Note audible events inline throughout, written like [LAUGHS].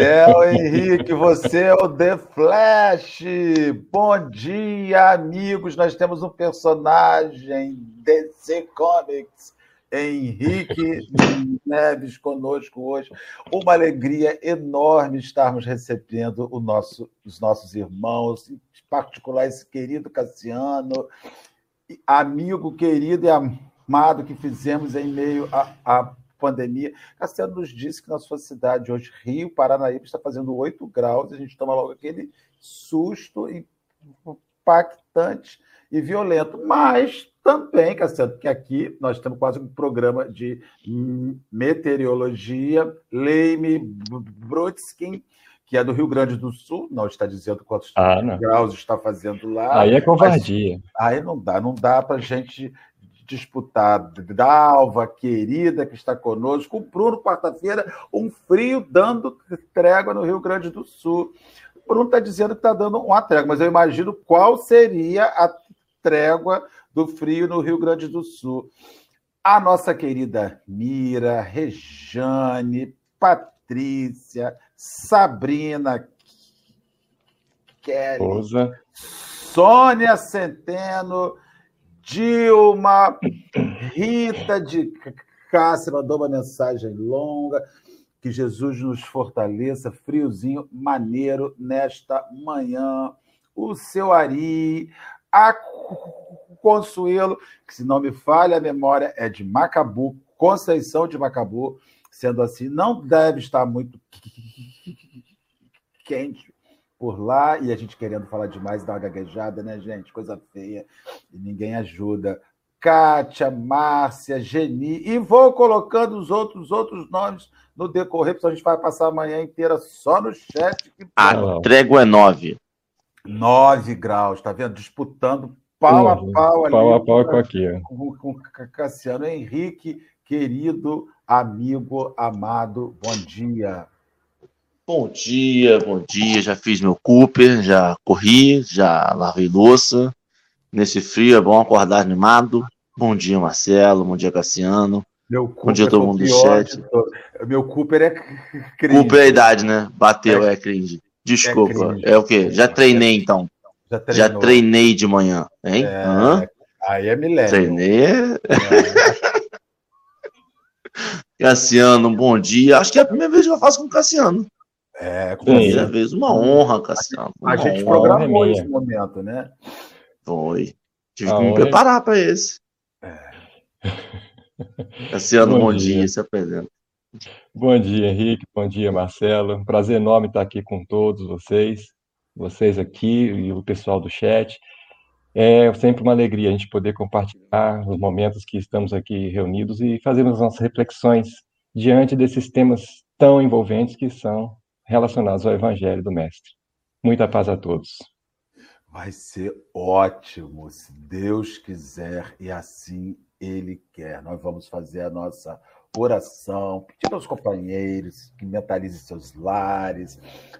Céu, Henrique, você é o The Flash. Bom dia, amigos. Nós temos um personagem DC Comics, Henrique Neves, conosco hoje. Uma alegria enorme estarmos recebendo nosso, os nossos irmãos, em particular esse querido Cassiano, amigo querido e amado que fizemos em meio a pandemia. Cassiano nos disse que na sua cidade hoje, Rio, Paranaíba, está fazendo 8 graus, e a gente toma logo aquele susto impactante e violento. Mas também, Cassiano, porque aqui nós temos quase um programa de meteorologia, Leime Brutskin, que é do Rio Grande do Sul, não está dizendo quantos ah, graus está fazendo lá. Aí é covardia. aí não dá, não dá para a gente disputar Dalva, querida, que está conosco, o Bruno, quarta-feira, um frio dando trégua no Rio Grande do Sul. O Bruno está dizendo que está dando uma trégua, mas eu imagino qual seria a trégua do frio no Rio Grande do Sul. A nossa querida Mira, Rejane, Patrícia, Sabrina, Kelly, Ousa. Sônia Centeno, Dilma, Rita de Cássia mandou uma mensagem longa. Que Jesus nos fortaleça, friozinho, maneiro, nesta manhã. O seu Ari, a Consuelo, que se não me falha a memória, é de Macabu, Conceição de Macabu. Sendo assim, não deve estar muito quente por lá e a gente querendo falar demais, dá uma gaguejada, né, gente? Coisa feia e ninguém ajuda. Kátia, Márcia, Geni, e vou colocando os outros outros nomes no decorrer, porque a gente vai passar a manhã inteira só no chat. A trégua é nove. Nove graus, tá vendo? Disputando pau a pau ali. Pau a pau com aqui. Com, com Cassiano Henrique, querido amigo, amado, bom dia. Bom dia, bom dia. Já fiz meu Cooper, já corri, já lavei louça. Nesse frio é bom acordar animado. Bom dia, Marcelo. Bom dia, Cassiano. Meu Cooper bom dia, todo mundo do chat. Meu Cooper é cringe. Cooper é a idade, né? Bateu, é, é cringe. Desculpa. É, cringe. é, o quê? Já treinei então. Já, já treinei de manhã, hein? É, aí é milênio. Treinei. É. [LAUGHS] Cassiano, bom dia. Acho que é a primeira vez que eu faço com o Cassiano. É, com primeira vez, uma honra, Cassiano. A, gente programou esse momento, né? Foi. Tive que me preparar para esse. É. [LAUGHS] Cassiano, bom, bom dia. dia, se apresenta. Bom dia, Henrique. Bom dia, Marcelo. Um prazer enorme estar aqui com todos vocês, vocês aqui e o pessoal do chat. É sempre uma alegria a gente poder compartilhar os momentos que estamos aqui reunidos e fazermos nossas reflexões diante desses temas tão envolventes que são relacionados ao Evangelho do Mestre. Muita paz a todos. Vai ser ótimo, se Deus quiser e assim Ele quer. Nós vamos fazer a nossa oração, pedir aos companheiros que mentalizem seus lares,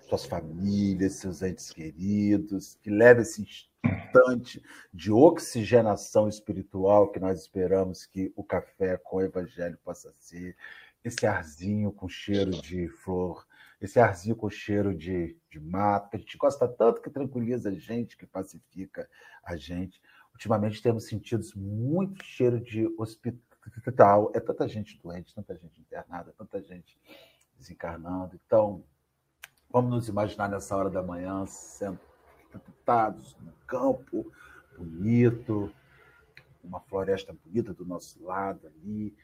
suas famílias, seus entes queridos, que leve esse instante de oxigenação espiritual que nós esperamos que o café com o Evangelho possa ser, esse arzinho com cheiro de flor esse arzinho com cheiro de, de mato, que a gente gosta tanto, que tranquiliza a gente, que pacifica a gente. Ultimamente temos sentido muito cheiro de hospital. É tanta gente doente, tanta gente internada, tanta gente desencarnando. Então, vamos nos imaginar nessa hora da manhã, sentados no campo bonito, uma floresta bonita do nosso lado ali,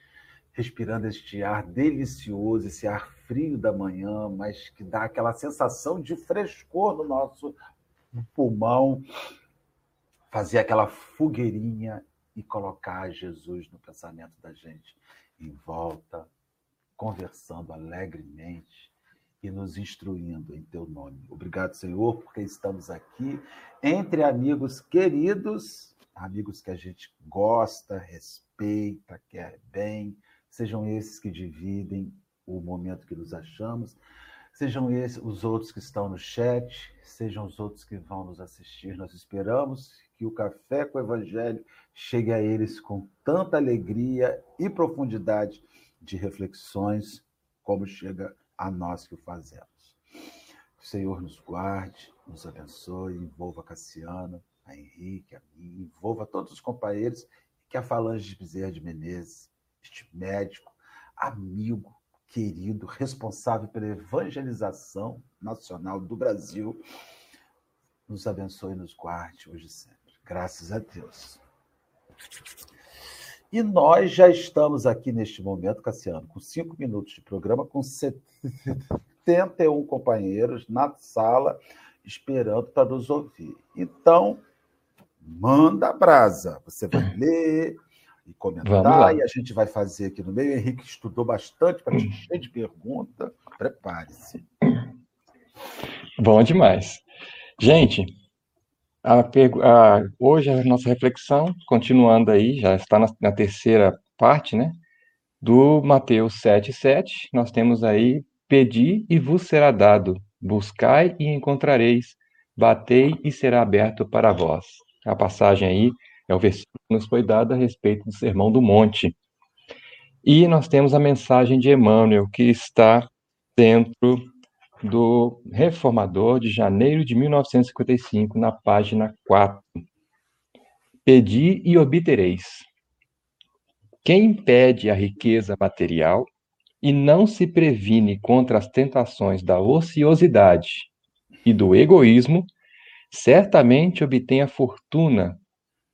respirando este ar delicioso, esse ar frio da manhã, mas que dá aquela sensação de frescor no nosso pulmão, fazer aquela fogueirinha e colocar Jesus no pensamento da gente em volta, conversando alegremente e nos instruindo em teu nome. Obrigado, Senhor, porque estamos aqui entre amigos queridos, amigos que a gente gosta, respeita, quer bem, sejam esses que dividem o momento que nos achamos, sejam esses os outros que estão no chat, sejam os outros que vão nos assistir. Nós esperamos que o café com o evangelho chegue a eles com tanta alegria e profundidade de reflexões como chega a nós que o fazemos. Que o Senhor nos guarde, nos abençoe, envolva a Cassiana, a Henrique, a mim, envolva todos os companheiros que a Falange de Bezerra de Menezes, este médico, amigo, querido, responsável pela evangelização nacional do Brasil, nos abençoe e nos guarde hoje e sempre. Graças a Deus. E nós já estamos aqui neste momento, Cassiano, com cinco minutos de programa, com 71 companheiros na sala, esperando para nos ouvir. Então, manda brasa. Você vai ler e comentar, e a gente vai fazer aqui no meio. O Henrique estudou bastante para te encher de perguntas. Prepare-se. Bom demais. Gente, a, a, hoje a nossa reflexão, continuando aí, já está na, na terceira parte, né? Do Mateus 7,7, nós temos aí: Pedi e vos será dado, buscai e encontrareis, batei e será aberto para vós. A passagem aí é o versículo que nos foi dado a respeito do Sermão do Monte. E nós temos a mensagem de Emmanuel, que está dentro do Reformador de janeiro de 1955, na página 4. Pedi e obtereis. Quem pede a riqueza material e não se previne contra as tentações da ociosidade e do egoísmo, certamente obtém a fortuna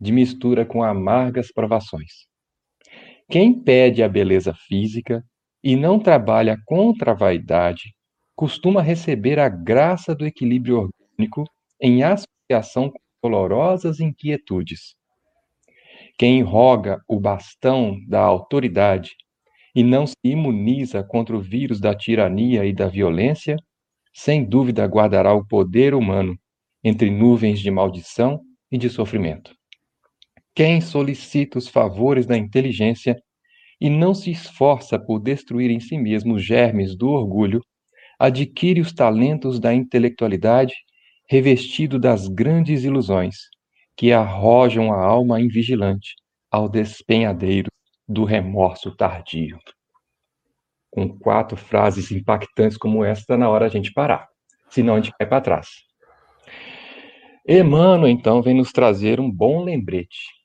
de mistura com amargas provações. Quem pede a beleza física e não trabalha contra a vaidade, costuma receber a graça do equilíbrio orgânico em associação com dolorosas inquietudes. Quem roga o bastão da autoridade e não se imuniza contra o vírus da tirania e da violência, sem dúvida guardará o poder humano entre nuvens de maldição e de sofrimento. Quem solicita os favores da inteligência e não se esforça por destruir em si mesmo os germes do orgulho, adquire os talentos da intelectualidade revestido das grandes ilusões que arrojam a alma invigilante ao despenhadeiro do remorso tardio. Com quatro frases impactantes como esta, na hora a gente parar, senão a gente cai para trás. Emmanuel, então, vem nos trazer um bom lembrete.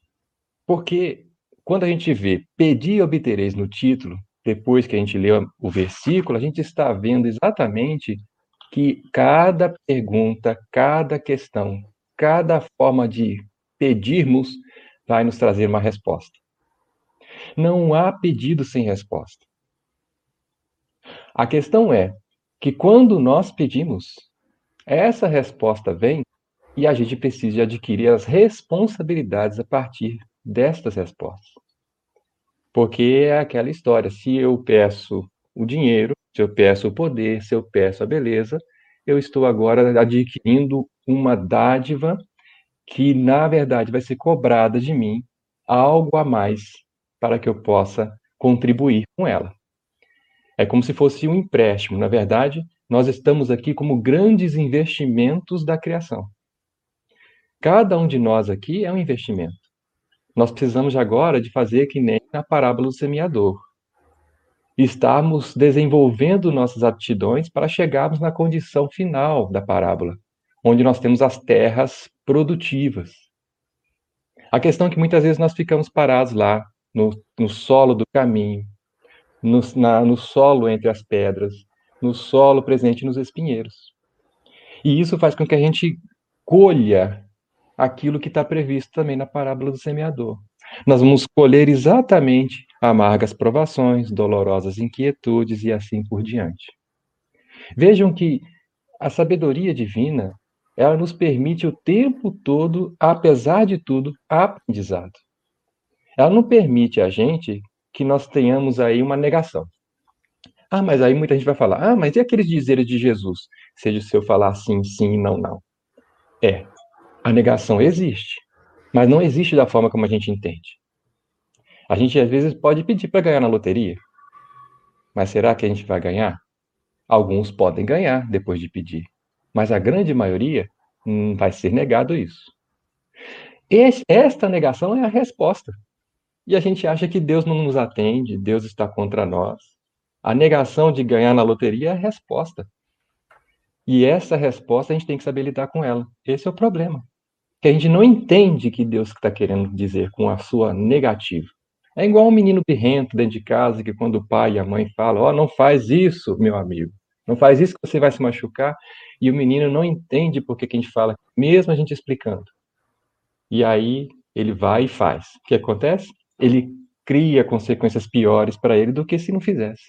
Porque quando a gente vê pedir e obtereis no título, depois que a gente lê o versículo, a gente está vendo exatamente que cada pergunta, cada questão, cada forma de pedirmos vai nos trazer uma resposta. Não há pedido sem resposta. A questão é que quando nós pedimos, essa resposta vem e a gente precisa adquirir as responsabilidades a partir destas respostas. Porque é aquela história: se eu peço o dinheiro, se eu peço o poder, se eu peço a beleza, eu estou agora adquirindo uma dádiva que, na verdade, vai ser cobrada de mim algo a mais para que eu possa contribuir com ela. É como se fosse um empréstimo. Na verdade, nós estamos aqui como grandes investimentos da criação. Cada um de nós aqui é um investimento. Nós precisamos agora de fazer que nem na parábola do semeador. Estarmos desenvolvendo nossas aptidões para chegarmos na condição final da parábola, onde nós temos as terras produtivas. A questão é que muitas vezes nós ficamos parados lá, no, no solo do caminho, no, na, no solo entre as pedras, no solo presente nos espinheiros. E isso faz com que a gente colha aquilo que está previsto também na parábola do semeador. Nós vamos colher exatamente amargas provações, dolorosas inquietudes e assim por diante. Vejam que a sabedoria divina, ela nos permite o tempo todo, apesar de tudo, aprendizado. Ela não permite a gente que nós tenhamos aí uma negação. Ah, mas aí muita gente vai falar, ah, mas e aqueles dizeres de Jesus? Seja se eu falar sim, sim, não, não. É, a negação existe, mas não existe da forma como a gente entende. A gente às vezes pode pedir para ganhar na loteria, mas será que a gente vai ganhar? Alguns podem ganhar depois de pedir, mas a grande maioria hum, vai ser negado isso. Esta negação é a resposta. E a gente acha que Deus não nos atende, Deus está contra nós. A negação de ganhar na loteria é a resposta. E essa resposta a gente tem que saber lidar com ela. Esse é o problema. Que a gente não entende que Deus está querendo dizer com a sua negativa. É igual um menino birrento dentro de casa que quando o pai e a mãe falam, ó, oh, não faz isso, meu amigo. Não faz isso que você vai se machucar. E o menino não entende por que, que a gente fala, mesmo a gente explicando. E aí ele vai e faz. O que acontece? Ele cria consequências piores para ele do que se não fizesse.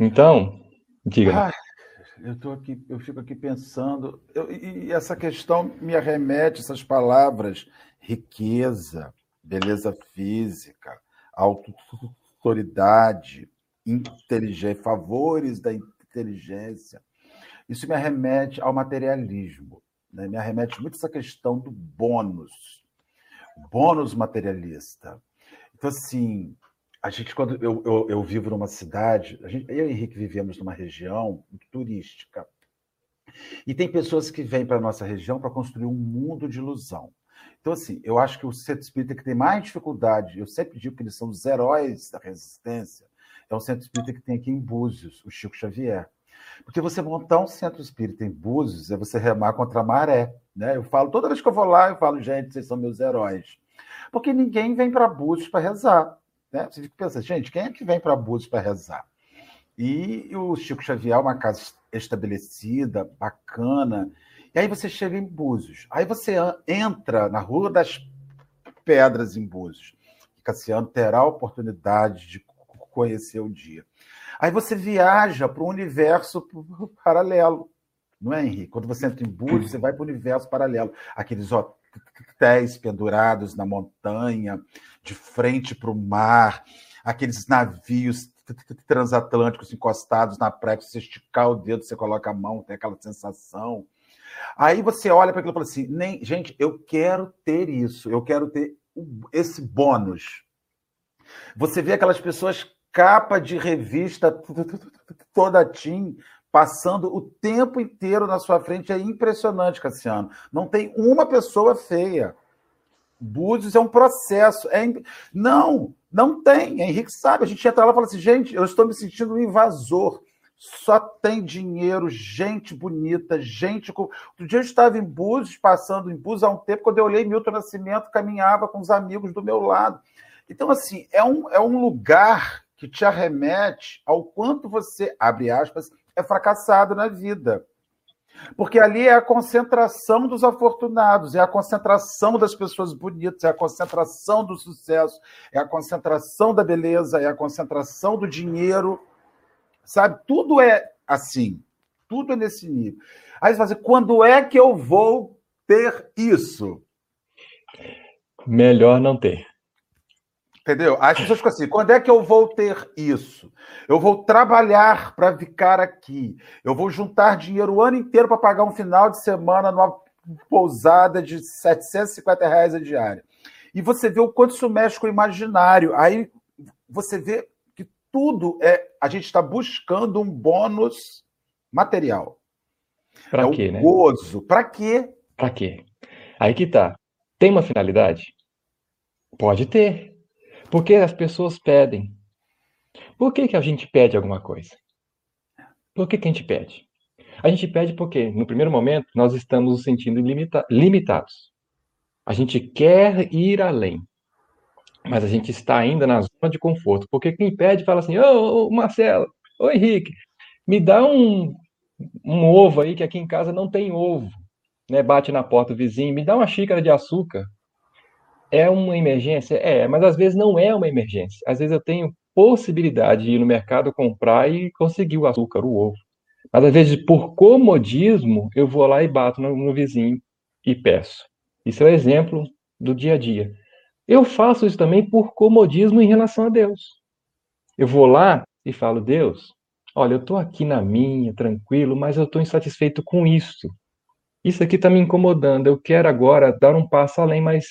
Então, diga. Ah, eu tô aqui, eu fico aqui pensando, eu, e essa questão me arremete essas palavras riqueza, beleza física, autoridade, inteligência, favores da inteligência. Isso me arremete ao materialismo, né? me arremete muito essa questão do bônus bônus materialista. Então, assim, a gente, quando eu, eu, eu vivo numa cidade, a gente, eu e Henrique vivemos numa região turística. E tem pessoas que vêm para a nossa região para construir um mundo de ilusão. Então, assim, eu acho que o centro espírita que tem mais dificuldade, eu sempre digo que eles são os heróis da resistência, é o centro espírita que tem aqui em Búzios, o Chico Xavier. Porque você montar um centro espírita em Búzios é você remar contra a maré. Né? Eu falo, toda vez que eu vou lá, eu falo, gente, vocês são meus heróis. Porque ninguém vem para Búzios para rezar. Né? Você fica pensando, gente, quem é que vem para Búzios para rezar? E o Chico Xavier uma casa estabelecida, bacana. E aí você chega em Búzios. Aí você entra na Rua das Pedras em Búzios. Cassiano terá a oportunidade de conhecer o dia. Aí você viaja para um universo paralelo. Não é, Henrique? Quando você entra em Búzios, você vai para o universo paralelo. Aqueles hotéis pendurados na montanha, de frente para o mar, aqueles navios transatlânticos encostados na praia, você esticar o dedo, você coloca a mão, tem aquela sensação. Aí você olha para aquilo e fala assim: nem, gente, eu quero ter isso, eu quero ter esse bônus. Você vê aquelas pessoas capa de revista toda Tim, passando o tempo inteiro na sua frente. É impressionante, Cassiano. Não tem uma pessoa feia. Búzios é um processo. É. Não, não tem. Henrique sabe. A gente entra lá e fala assim, gente, eu estou me sentindo um invasor. Só tem dinheiro, gente bonita, gente. Com... Outro dia eu estava em Búzios, passando em Búzios há um tempo, quando eu olhei Milton Nascimento, caminhava com os amigos do meu lado. Então, assim, é um, é um lugar que te arremete ao quanto você, abre aspas, é fracassado na vida. Porque ali é a concentração dos afortunados, é a concentração das pessoas bonitas, é a concentração do sucesso, é a concentração da beleza, é a concentração do dinheiro. Sabe? Tudo é assim. Tudo é nesse nível. Aí você fala assim, quando é que eu vou ter isso? Melhor não ter. Entendeu? As pessoas ficam assim: quando é que eu vou ter isso? Eu vou trabalhar para ficar aqui. Eu vou juntar dinheiro o ano inteiro para pagar um final de semana numa pousada de 750 reais a diária. E você vê o quanto isso mexe com o imaginário. Aí você vê que tudo é. A gente está buscando um bônus material. Para é quê, né? Gozo. Para quê? Para quê? Aí que tá. Tem uma finalidade? Pode ter. Porque as pessoas pedem. Por que, que a gente pede alguma coisa? Por que, que a gente pede? A gente pede porque, no primeiro momento, nós estamos nos sentindo limita limitados. A gente quer ir além, mas a gente está ainda na zona de conforto. Porque quem pede fala assim: Ô, Marcelo, ô Henrique, me dá um, um ovo aí que aqui em casa não tem ovo. Né? Bate na porta do vizinho, me dá uma xícara de açúcar. É uma emergência? É, mas às vezes não é uma emergência. Às vezes eu tenho possibilidade de ir no mercado comprar e conseguir o açúcar, o ovo. Mas às vezes, por comodismo, eu vou lá e bato no, no vizinho e peço. Isso é um exemplo do dia a dia. Eu faço isso também por comodismo em relação a Deus. Eu vou lá e falo, Deus, olha, eu estou aqui na minha, tranquilo, mas eu estou insatisfeito com isso. Isso aqui está me incomodando. Eu quero agora dar um passo além, mas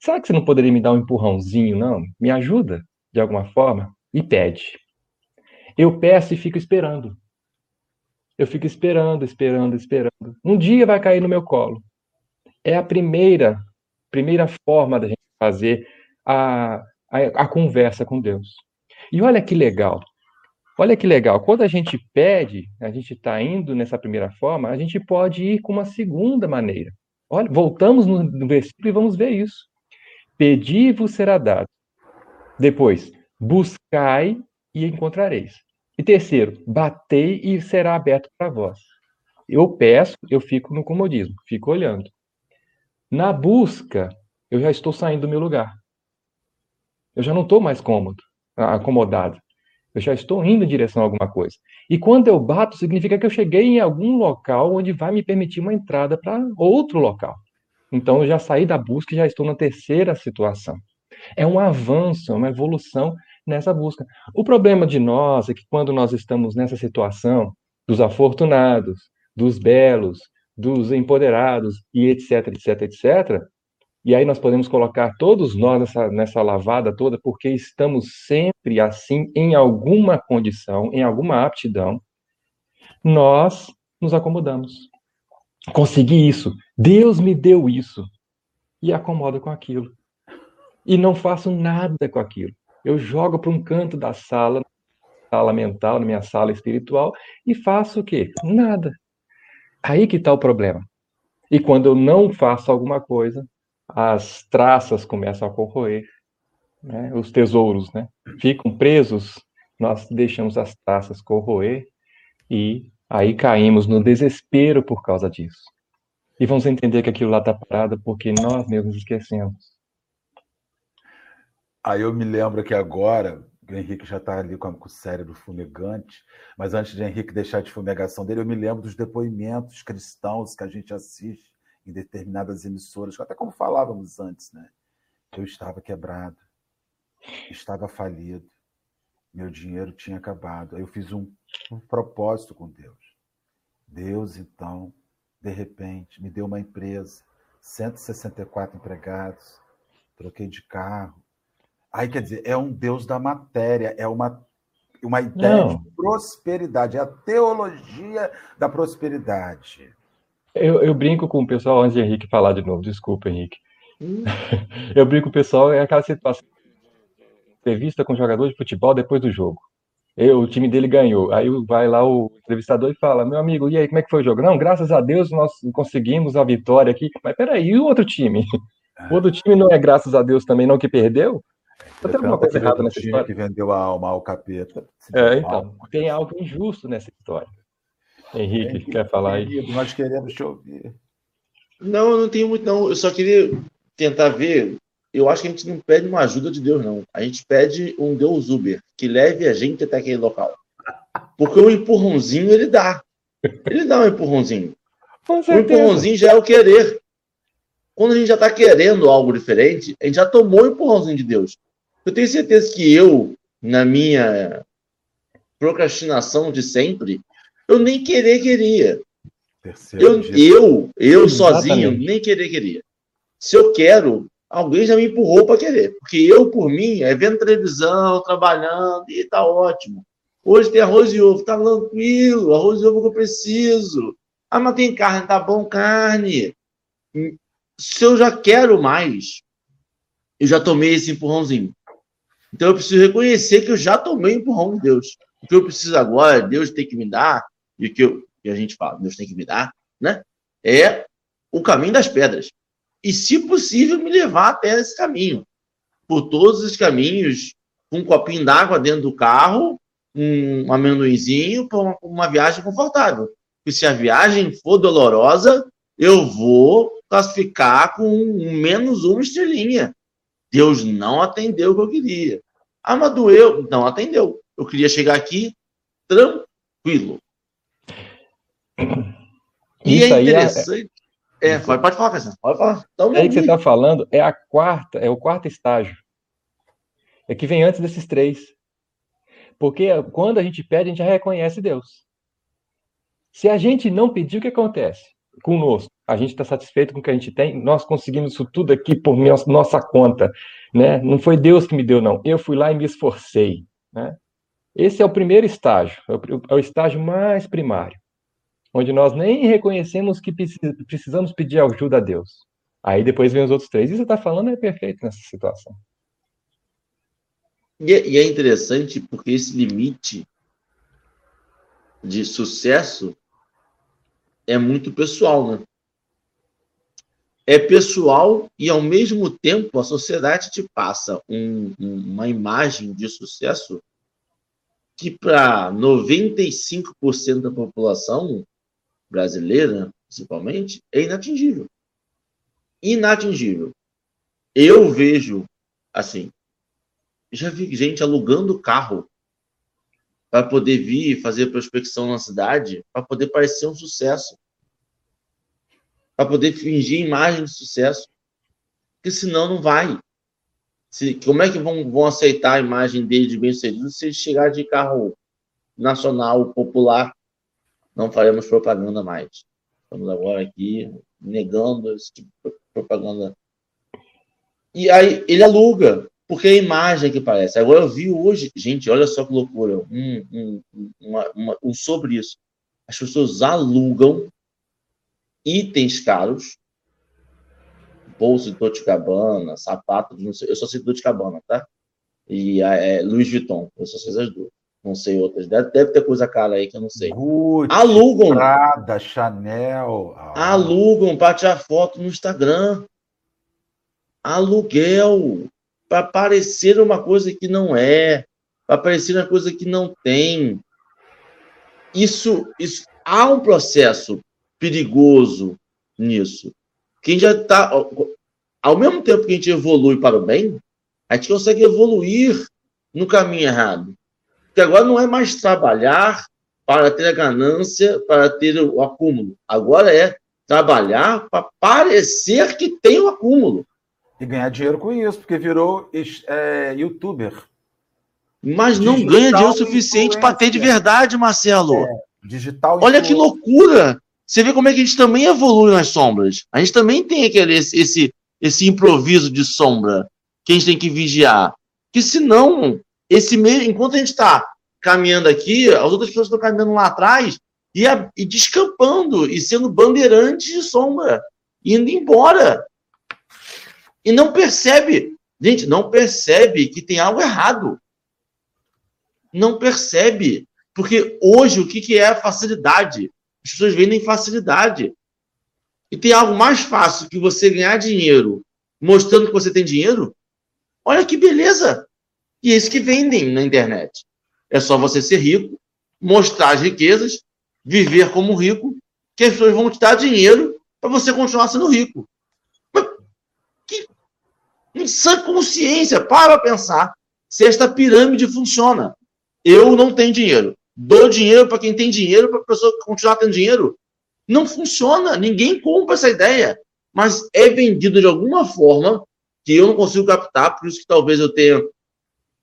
Será que você não poderia me dar um empurrãozinho, não? Me ajuda de alguma forma? E pede. Eu peço e fico esperando. Eu fico esperando, esperando, esperando. Um dia vai cair no meu colo. É a primeira, primeira forma da gente fazer a, a, a conversa com Deus. E olha que legal. Olha que legal. Quando a gente pede, a gente está indo nessa primeira forma, a gente pode ir com uma segunda maneira. Olha, voltamos no, no versículo e vamos ver isso. Pedi vos será dado. Depois, buscai e encontrareis. E terceiro, batei e será aberto para vós. Eu peço, eu fico no comodismo, fico olhando. Na busca, eu já estou saindo do meu lugar. Eu já não estou mais cômodo, acomodado. Eu já estou indo em direção a alguma coisa. E quando eu bato, significa que eu cheguei em algum local onde vai me permitir uma entrada para outro local. Então eu já saí da busca e já estou na terceira situação. É um avanço, é uma evolução nessa busca. O problema de nós é que quando nós estamos nessa situação dos afortunados, dos belos, dos empoderados e etc, etc, etc, e aí nós podemos colocar todos nós nessa, nessa lavada toda, porque estamos sempre assim, em alguma condição, em alguma aptidão, nós nos acomodamos. Consegui isso, Deus me deu isso, e acomodo com aquilo. E não faço nada com aquilo. Eu jogo para um canto da sala, sala mental, na minha sala espiritual, e faço o quê? Nada. Aí que está o problema. E quando eu não faço alguma coisa, as traças começam a corroer, né? os tesouros né? ficam presos, nós deixamos as traças corroer e aí caímos no desespero por causa disso. E vamos entender que aquilo lá está parado porque nós mesmos esquecemos. Aí eu me lembro que agora, o Henrique já está ali com, o cérebro fumegante, mas antes de Henrique deixar de fumegação dele, eu me lembro dos depoimentos cristãos que a gente assiste em determinadas emissoras, até como falávamos antes, né? Eu estava quebrado, estava falido, meu dinheiro tinha acabado. Aí eu fiz um, um propósito com Deus. Deus, então, de repente, me deu uma empresa, 164 empregados, troquei de carro. Aí, quer dizer, é um Deus da matéria, é uma, uma ideia Não. de prosperidade, é a teologia da prosperidade. Eu, eu, brinco com o pessoal, antes de Henrique falar de novo, desculpa, Henrique. Hum. [LAUGHS] Eu brinco com o pessoal, é aquela situação. Entrevista com o jogador de futebol depois do jogo. Eu, o time dele ganhou. Aí vai lá o entrevistador e fala: Meu amigo, e aí, como é que foi o jogo? Não, graças a Deus nós conseguimos a vitória aqui. Mas peraí, e o outro time? O outro time não é graças a Deus também, não que perdeu? Tem alguma coisa errada nessa história? que vendeu a alma ao capeta. É, então, tem algo injusto nessa história. Henrique, Henrique quer falar aí? Nós queremos te ouvir. Não, eu não tenho muito, não. Eu só queria tentar ver. Eu acho que a gente não pede uma ajuda de Deus, não. A gente pede um Deus Uber que leve a gente até aquele local. Porque o empurrãozinho ele dá. Ele dá um empurrãozinho. O empurrãozinho já é o querer. Quando a gente já está querendo algo diferente, a gente já tomou o empurrãozinho de Deus. Eu tenho certeza que eu, na minha procrastinação de sempre, eu nem querer queria. Eu, eu, eu sozinho, nem querer queria. Se eu quero, alguém já me empurrou para querer. Porque eu, por mim, é vendo televisão, trabalhando, e tá ótimo. Hoje tem arroz e ovo, tá tranquilo, arroz e ovo que eu preciso. Ah, mas tem carne, tá bom, carne. Se eu já quero mais, eu já tomei esse empurrãozinho. Então eu preciso reconhecer que eu já tomei o empurrão de Deus. O que eu preciso agora, Deus tem que me dar e o que, eu, que a gente fala, Deus tem que me dar, né? É o caminho das pedras. E, se possível, me levar até esse caminho. Por todos os caminhos, com um copinho d'água dentro do carro, um amendoinzinho para uma, uma, viagem confortável. E se a viagem for dolorosa, eu vou classificar com um, menos uma estrelinha. Deus não atendeu o que eu queria. Ah, mas doeu? Não atendeu. Eu queria chegar aqui tranquilo. [CLEARS THROAT] E Isso é interessante. É, é, pode falar, Cassiano. Pode falar. Então, é aí que você está falando é a quarta, é o quarto estágio. É que vem antes desses três. Porque quando a gente pede, a gente já reconhece Deus. Se a gente não pedir, o que acontece conosco? A gente está satisfeito com o que a gente tem, nós conseguimos isso tudo aqui por nossa conta. Né? Não foi Deus que me deu, não. Eu fui lá e me esforcei. Né? Esse é o primeiro estágio, é o é estágio mais primário onde nós nem reconhecemos que precisamos pedir ajuda a Deus. Aí depois vem os outros três. Você está falando é perfeito nessa situação. E é, e é interessante porque esse limite de sucesso é muito pessoal, né? É pessoal e, ao mesmo tempo, a sociedade te passa um, uma imagem de sucesso que, para 95% da população brasileira, principalmente, é inatingível. Inatingível. Eu vejo, assim, já vi gente alugando carro para poder vir fazer prospecção na cidade, para poder parecer um sucesso, para poder fingir imagem de sucesso, porque senão não vai. Se, como é que vão, vão aceitar a imagem dele de bem-sucedido se chegar de carro nacional, popular? Não faremos propaganda mais. Estamos agora aqui negando esse tipo de propaganda. E aí ele aluga porque é a imagem que parece. Agora eu vi hoje, gente, olha só que loucura, um, um, uma, uma, um sobre isso. As pessoas alugam itens caros, bolsa de Dolce Gabbana, sapato, não sei, eu só sei Dolce Gabbana, tá? E é, Louis Vuitton, eu só sei as duas. Não sei outras. Deve, deve ter coisa cara aí que eu não sei. Gucci, alugam. Prada, Chanel. Ah. Alugam para tirar foto no Instagram. Aluguel para parecer uma coisa que não é, para parecer uma coisa que não tem. Isso, isso há um processo perigoso nisso. Quem já está, ao mesmo tempo que a gente evolui para o bem, a gente consegue evoluir no caminho errado. Porque agora não é mais trabalhar para ter a ganância, para ter o acúmulo. Agora é trabalhar para parecer que tem o acúmulo. E ganhar dinheiro com isso, porque virou é, youtuber. Mas não digital ganha dinheiro suficiente para ter de verdade, Marcelo. É, digital Olha que loucura! Você vê como é que a gente também evolui nas sombras. A gente também tem aquele, esse, esse improviso de sombra que a gente tem que vigiar. Que senão, esse meio, enquanto a gente está caminhando aqui, as outras pessoas estão caminhando lá atrás e, a, e descampando e sendo bandeirantes de sombra, indo embora e não percebe. Gente, não percebe que tem algo errado. Não percebe. Porque hoje, o que, que é a facilidade? As pessoas vendem facilidade. E tem algo mais fácil que você ganhar dinheiro mostrando que você tem dinheiro? Olha que beleza! E é isso que vendem na internet. É só você ser rico, mostrar as riquezas, viver como rico, que as pessoas vão te dar dinheiro para você continuar sendo rico em sã consciência, para pensar se esta pirâmide funciona. Eu não tenho dinheiro. Dou dinheiro para quem tem dinheiro, para a pessoa continuar tendo dinheiro. Não funciona. Ninguém compra essa ideia. Mas é vendido de alguma forma que eu não consigo captar, por isso que talvez eu tenha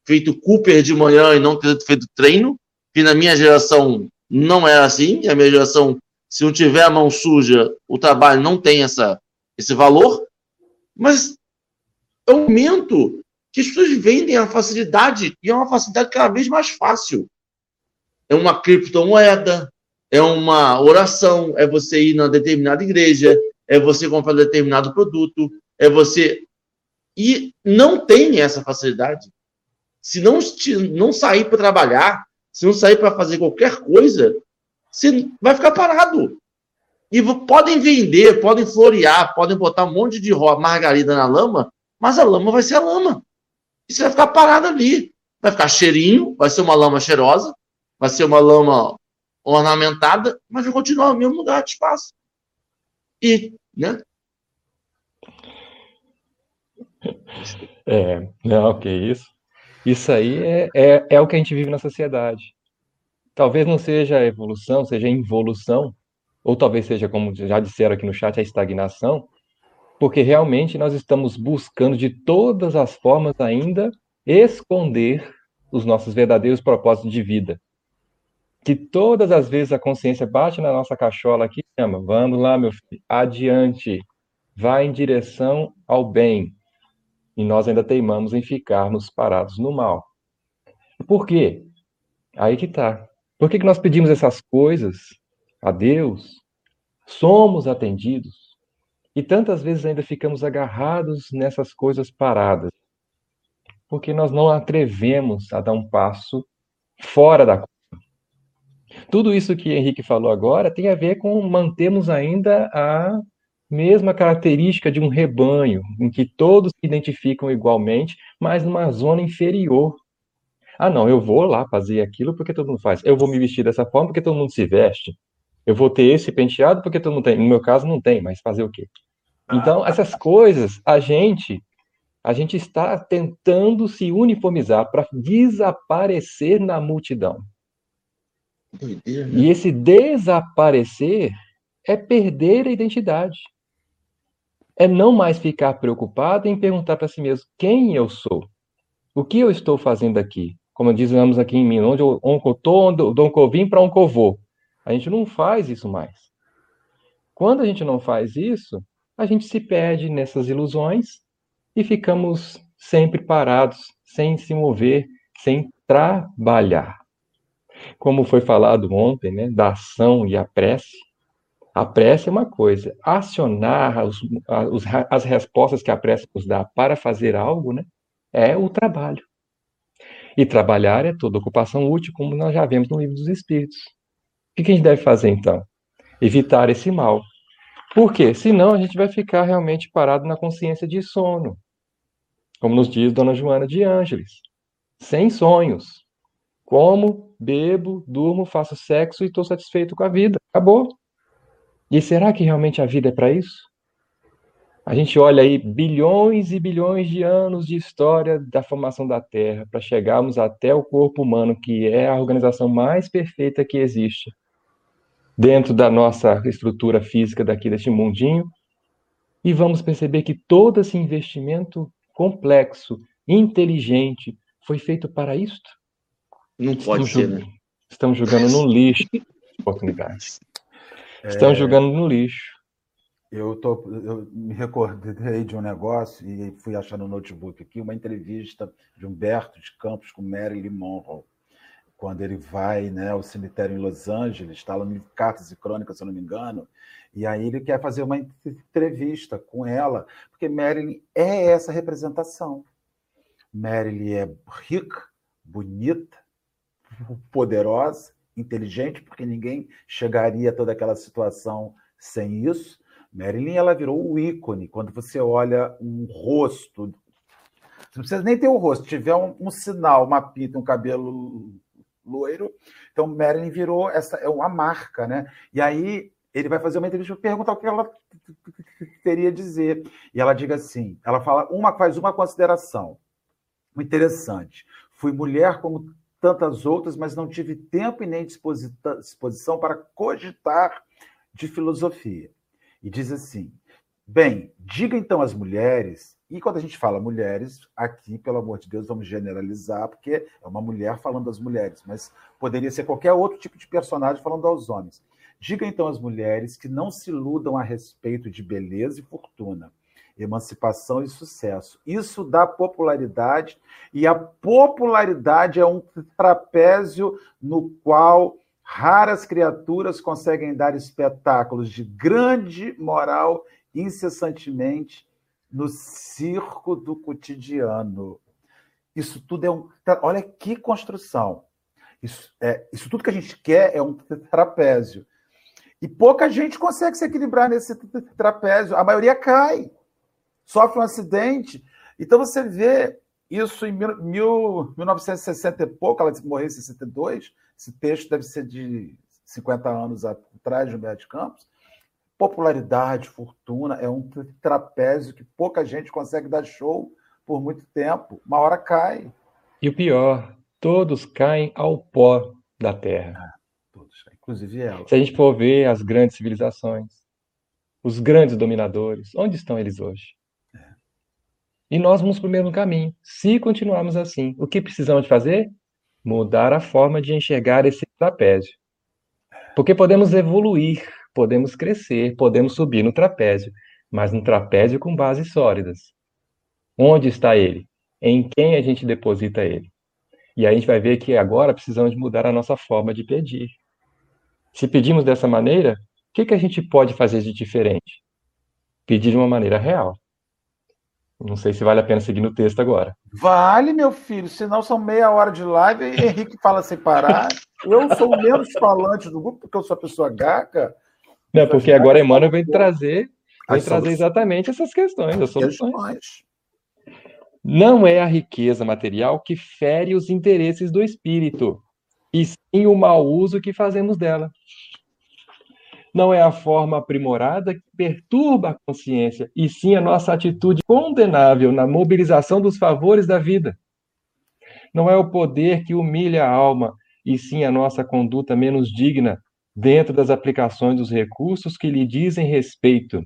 feito Cooper de manhã e não ter feito treino, que na minha geração não era assim. A minha geração, se não tiver a mão suja, o trabalho não tem essa, esse valor. Mas aumento que as pessoas vendem a facilidade, e é uma facilidade cada vez mais fácil. É uma criptomoeda, é uma oração, é você ir na determinada igreja, é você comprar determinado produto, é você. E não tem essa facilidade. Se não, não sair para trabalhar, se não sair para fazer qualquer coisa, você vai ficar parado. E podem vender, podem florear, podem botar um monte de margarida na lama, mas a lama vai ser a lama. E você vai ficar parado ali. Vai ficar cheirinho, vai ser uma lama cheirosa, vai ser uma lama ornamentada, mas vai continuar no mesmo lugar de espaço. E, né? É, não, que isso. Isso aí é, é, é o que a gente vive na sociedade. Talvez não seja evolução, seja involução, ou talvez seja, como já disseram aqui no chat, a estagnação, porque realmente nós estamos buscando de todas as formas ainda esconder os nossos verdadeiros propósitos de vida. Que todas as vezes a consciência bate na nossa cachola aqui e chama, vamos lá, meu filho, adiante, vai em direção ao bem. E nós ainda teimamos em ficarmos parados no mal. Por quê? Aí que tá. Por que, que nós pedimos essas coisas a Deus? Somos atendidos e tantas vezes ainda ficamos agarrados nessas coisas paradas. porque nós não atrevemos a dar um passo fora da tudo isso que Henrique falou agora tem a ver com mantermos ainda a mesma característica de um rebanho, em que todos se identificam igualmente, mas numa zona inferior. Ah, não, eu vou lá fazer aquilo porque todo mundo faz. Eu vou me vestir dessa forma porque todo mundo se veste. Eu vou ter esse penteado porque todo mundo tem. No meu caso, não tem, mas fazer o quê? Então, ah. essas coisas, a gente a gente está tentando se uniformizar para desaparecer na multidão. Doideira, né? E esse desaparecer é perder a identidade. É não mais ficar preocupado em perguntar para si mesmo quem eu sou. O que eu estou fazendo aqui? Como dizemos aqui em Minas, onde eu estou, onde eu vim para onde eu vou. A gente não faz isso mais. Quando a gente não faz isso, a gente se perde nessas ilusões e ficamos sempre parados, sem se mover, sem trabalhar. Como foi falado ontem, né, da ação e a prece, a prece é uma coisa, acionar os, os, as respostas que a prece nos dá para fazer algo, né, é o trabalho. E trabalhar é toda ocupação útil, como nós já vemos no livro dos Espíritos. O que a gente deve fazer então? Evitar esse mal. Por quê? Senão a gente vai ficar realmente parado na consciência de sono, como nos diz Dona Joana de Ângeles, sem sonhos. Como, bebo, durmo, faço sexo e estou satisfeito com a vida. Acabou. E será que realmente a vida é para isso? A gente olha aí bilhões e bilhões de anos de história da formação da Terra para chegarmos até o corpo humano, que é a organização mais perfeita que existe dentro da nossa estrutura física daqui deste mundinho, e vamos perceber que todo esse investimento complexo, inteligente, foi feito para isto? Não pode ser, né? Estamos jogando no lixo oportunidades. Estamos é... jogando no lixo. Eu, tô, eu me recordei de um negócio e fui achar no notebook aqui uma entrevista de Humberto de Campos com Marilyn Monroe. Quando ele vai né, ao cemitério em Los Angeles, está lá em Cartas e Crônicas, se eu não me engano, e aí ele quer fazer uma entrevista com ela, porque Marilyn é essa representação. Marilyn é rica, bonita, poderosa, inteligente, porque ninguém chegaria a toda aquela situação sem isso. Marilyn ela virou o ícone. Quando você olha um rosto, você não precisa nem ter o um rosto, tiver um, um, sinal, uma pinta, um cabelo loiro, então Marilyn virou essa é uma marca, né? E aí ele vai fazer uma entrevista para perguntar o que ela teria a dizer. E ela diga assim, ela fala uma faz uma consideração interessante. Fui mulher como tantas outras, mas não tive tempo e nem disposição para cogitar de filosofia. E diz assim: bem, diga então às mulheres, e quando a gente fala mulheres, aqui, pelo amor de Deus, vamos generalizar, porque é uma mulher falando às mulheres, mas poderia ser qualquer outro tipo de personagem falando aos homens. Diga então às mulheres que não se iludam a respeito de beleza e fortuna emancipação e sucesso. Isso dá popularidade, e a popularidade é um trapézio no qual raras criaturas conseguem dar espetáculos de grande moral incessantemente no circo do cotidiano. Isso tudo é um. Olha que construção. Isso, é, isso tudo que a gente quer é um trapézio. E pouca gente consegue se equilibrar nesse trapézio. A maioria cai sofre um acidente. Então você vê isso em mil, mil, 1960 e pouco, ela morreu em 62. Esse texto deve ser de 50 anos atrás de Humberto Campos. Popularidade, fortuna, é um trapézio que pouca gente consegue dar show por muito tempo. Uma hora cai. E o pior, todos caem ao pó da terra. É, todos, inclusive ela. Se a gente for ver as grandes civilizações, os grandes dominadores, onde estão eles hoje? E nós vamos para o mesmo caminho. Se continuarmos assim, o que precisamos fazer? Mudar a forma de enxergar esse trapézio. Porque podemos evoluir, podemos crescer, podemos subir no trapézio, mas no trapézio com bases sólidas. Onde está ele? Em quem a gente deposita ele? E aí a gente vai ver que agora precisamos mudar a nossa forma de pedir. Se pedimos dessa maneira, o que, que a gente pode fazer de diferente? Pedir de uma maneira real Não sei se vale a pena seguir no texto agora. Vale, meu filho, senão são meia hora de live e Henrique fala sem parar. Eu sou o menos falante do grupo, porque eu sou a pessoa gaga. Não, porque agora Emmanuel vem trazer, vem trazer exatamente essas questões, as soluções. Não é a riqueza material que fere os interesses do espírito, e sim o mau uso que fazemos dela não é a forma aprimorada que perturba a consciência, e sim a nossa atitude condenável na mobilização dos favores da vida. Não é o poder que humilha a alma, e sim a nossa conduta menos digna dentro das aplicações dos recursos que lhe dizem respeito.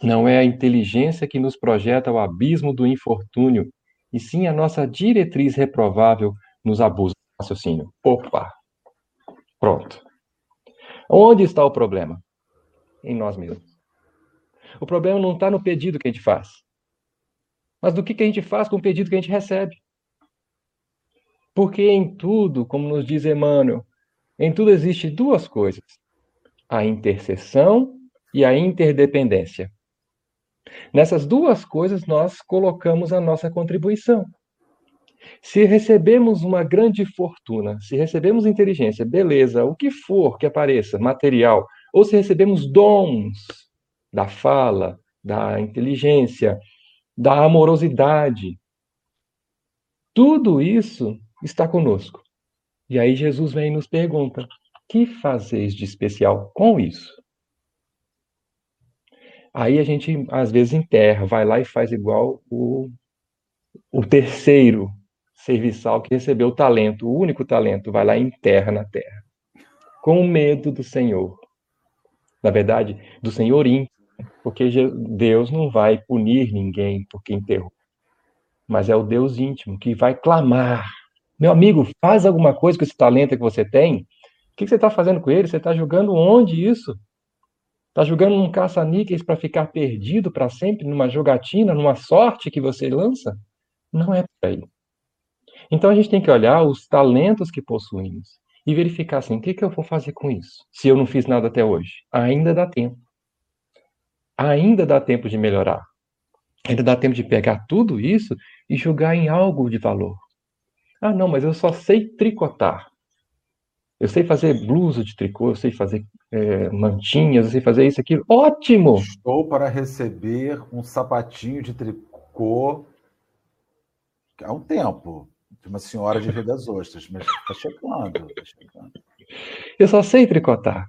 Não é a inteligência que nos projeta ao abismo do infortúnio, e sim a nossa diretriz reprovável nos abusos do raciocínio. Opa! Pronto. Onde está o problema? Em nós mesmos. O problema não está no pedido que a gente faz, mas do que, que a gente faz com o pedido que a gente recebe. Porque em tudo, como nos diz Emmanuel, em tudo existe duas coisas: a intercessão e a interdependência. Nessas duas coisas nós colocamos a nossa contribuição. Se recebemos uma grande fortuna, se recebemos inteligência, beleza, o que for que apareça, material, ou se recebemos dons da fala, da inteligência, da amorosidade, tudo isso está conosco. E aí Jesus vem e nos pergunta: que fazeis de especial com isso? Aí a gente às vezes enterra, vai lá e faz igual o, o terceiro serviçal que recebeu o talento, o único talento, vai lá e enterra na terra. Com medo do Senhor. Na verdade, do Senhor íntimo, porque Deus não vai punir ninguém porque enterrou. Mas é o Deus íntimo que vai clamar. Meu amigo, faz alguma coisa com esse talento que você tem. O que você está fazendo com ele? Você está jogando onde isso? Está jogando um caça-níqueis para ficar perdido para sempre numa jogatina, numa sorte que você lança? Não é por aí. Então a gente tem que olhar os talentos que possuímos e verificar assim, o que, que eu vou fazer com isso? Se eu não fiz nada até hoje, ainda dá tempo. Ainda dá tempo de melhorar. Ainda dá tempo de pegar tudo isso e jogar em algo de valor. Ah, não, mas eu só sei tricotar. Eu sei fazer blusa de tricô, eu sei fazer é, mantinhas, eu sei fazer isso, aquilo. Ótimo! Estou para receber um sapatinho de tricô há um tempo de uma senhora de Rio das Ostras, mas está chegando, tá chegando. Eu só sei tricotar.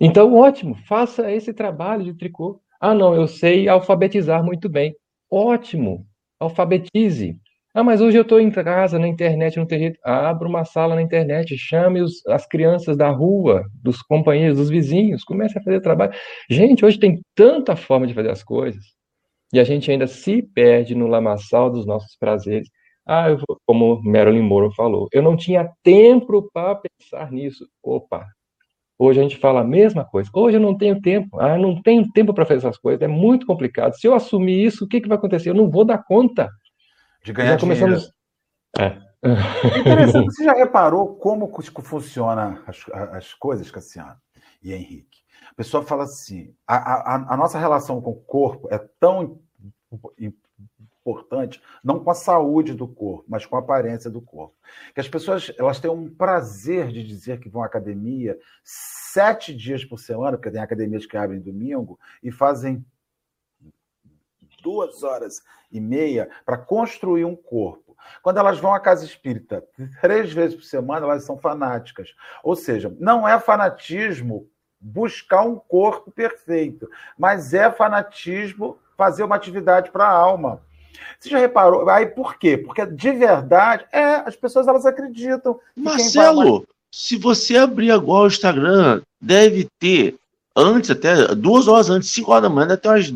Então, ótimo, faça esse trabalho de tricô. Ah, não, eu sei alfabetizar muito bem. Ótimo, alfabetize. Ah, mas hoje eu estou em casa, na internet, não tem jeito. Abra uma sala na internet, chame os, as crianças da rua, dos companheiros, dos vizinhos, comece a fazer trabalho. Gente, hoje tem tanta forma de fazer as coisas. E a gente ainda se perde no lamaçal dos nossos prazeres. Ah, eu vou, como Marilyn Monroe falou, eu não tinha tempo para pensar nisso. Opa, hoje a gente fala a mesma coisa. Hoje eu não tenho tempo. Ah, não tenho tempo para fazer essas coisas. É muito complicado. Se eu assumir isso, o que, que vai acontecer? Eu não vou dar conta. De ganhar já começamos... dinheiro. É. é [LAUGHS] interessante. Você já reparou como funciona as, as coisas, Cassiano e Henrique? A pessoa fala assim: a, a, a nossa relação com o corpo é tão importante, não com a saúde do corpo, mas com a aparência do corpo. Que as pessoas elas têm um prazer de dizer que vão à academia sete dias por semana, porque tem academias que abrem domingo, e fazem duas horas e meia para construir um corpo. Quando elas vão à casa espírita três vezes por semana, elas são fanáticas. Ou seja, não é fanatismo buscar um corpo perfeito, mas é fanatismo fazer uma atividade para a alma. Você já reparou? Aí por quê? Porque de verdade, é, as pessoas elas acreditam. Marcelo, vai... se você abrir agora o Instagram, deve ter, antes, até duas horas antes, cinco horas da manhã, deve ter umas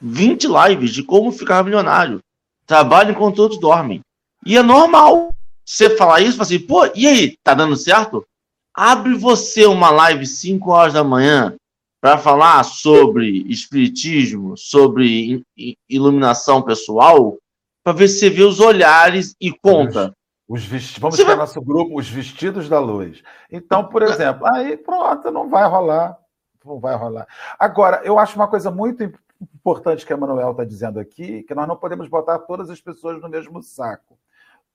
20 lives de como ficar milionário. Trabalha enquanto todos dormem. E é normal você falar isso, falar assim, pô, e aí, tá dando certo? Abre você uma live 5 horas da manhã para falar sobre espiritismo, sobre iluminação pessoal, para ver se você vê os olhares e conta. Os, os Vamos ter vai... nosso grupo, os vestidos da luz. Então, por exemplo, aí pronto, não vai rolar. Não vai rolar. Agora, eu acho uma coisa muito importante que a Manuel está dizendo aqui, que nós não podemos botar todas as pessoas no mesmo saco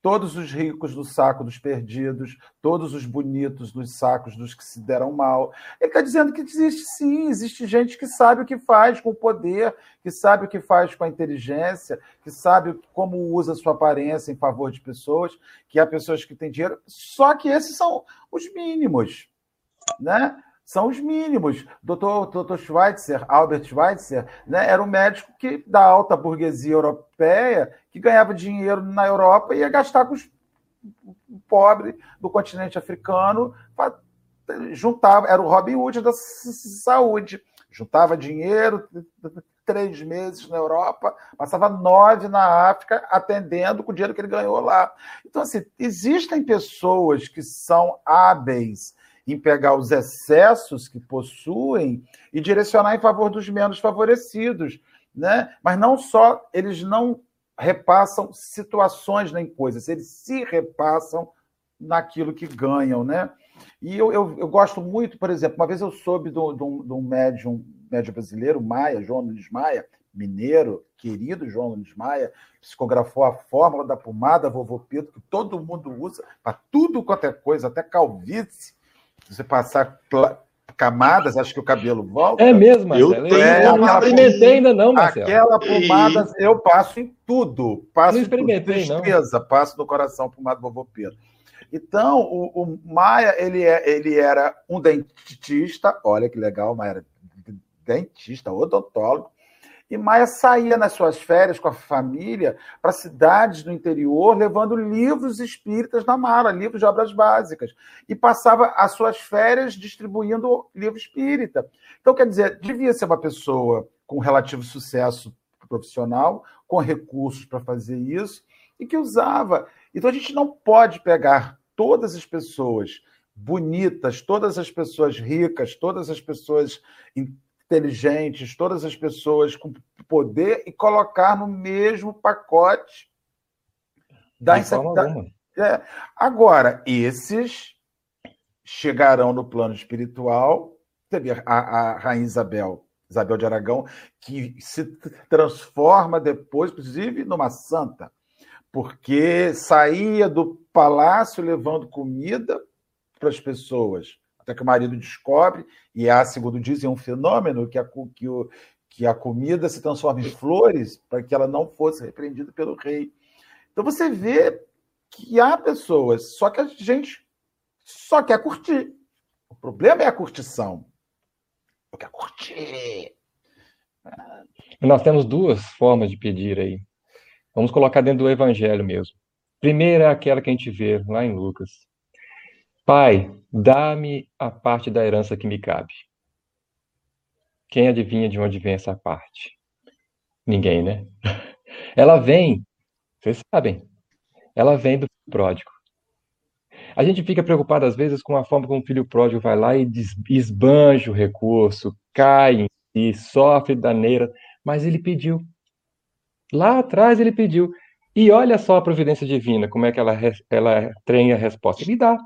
todos os ricos no saco dos perdidos, todos os bonitos nos sacos dos que se deram mal. Ele está dizendo que existe sim, existe gente que sabe o que faz com o poder, que sabe o que faz com a inteligência, que sabe como usa sua aparência em favor de pessoas, que há pessoas que têm dinheiro, só que esses são os mínimos, né? São os mínimos. Dr. Schweitzer, Albert Schweitzer, né, era um médico que da alta burguesia europeia que ganhava dinheiro na Europa e ia gastar com os pobres do continente africano, juntava, era o Robin Hood da saúde, juntava dinheiro três meses na Europa, passava nove na África, atendendo com o dinheiro que ele ganhou lá. Então, assim, existem pessoas que são hábeis em pegar os excessos que possuem e direcionar em favor dos menos favorecidos, né? Mas não só eles não repassam situações nem coisas, eles se repassam naquilo que ganham, né? E eu, eu, eu gosto muito, por exemplo, uma vez eu soube de um médium, médium brasileiro, Maia, João Nunes Maia, mineiro, querido João Nunes Maia, psicografou a fórmula da pomada vovô Pedro, que todo mundo usa para tudo quanto é coisa, até calvície, você passar camadas, acho que o cabelo volta. É mesmo, Marcelo. Eu, tenho, é, eu não experimentei ainda não, Marcelo. Aquela pomada e... eu passo em tudo. Passo não experimentei, em tristeza, não. passo no coração pomada vovô Pedro. Então, o, o, Maia, ele, é, ele era um dentista, olha que legal, Maia era dentista, odontólogo, e Maia saía nas suas férias com a família para cidades do interior, levando livros espíritas na mala, livros de obras básicas. E passava as suas férias distribuindo livro espírita. Então, quer dizer, devia ser uma pessoa com relativo sucesso profissional, com recursos para fazer isso, e que usava. Então, a gente não pode pegar todas as pessoas bonitas, todas as pessoas ricas, todas as pessoas inteligentes, todas as pessoas com poder e colocar no mesmo pacote da inseguridade. É. Agora, esses chegarão no plano espiritual. Teve a, a Rainha Isabel, Isabel de Aragão, que se transforma depois, inclusive, numa santa, porque saía do palácio levando comida para as pessoas até que o marido descobre, e há, segundo dizem, um fenômeno que a, que, o, que a comida se transforma em flores para que ela não fosse repreendida pelo rei. Então você vê que há pessoas, só que a gente só quer curtir. O problema é a curtição. Eu quero curtir. Nós temos duas formas de pedir aí. Vamos colocar dentro do evangelho mesmo. Primeira é aquela que a gente vê lá em Lucas. Pai, dá-me a parte da herança que me cabe. Quem adivinha de onde vem essa parte? Ninguém, né? [LAUGHS] Ela vem, vocês sabem, ela vem do pródigo. A gente fica preocupado, às vezes, com a forma como o filho pródigo vai lá e esbanja o recurso, cai em si, sofre daneira, mas ele pediu. Lá atrás ele pediu. E olha só a providência divina, como é que ela, ela tem a resposta. Ele dá.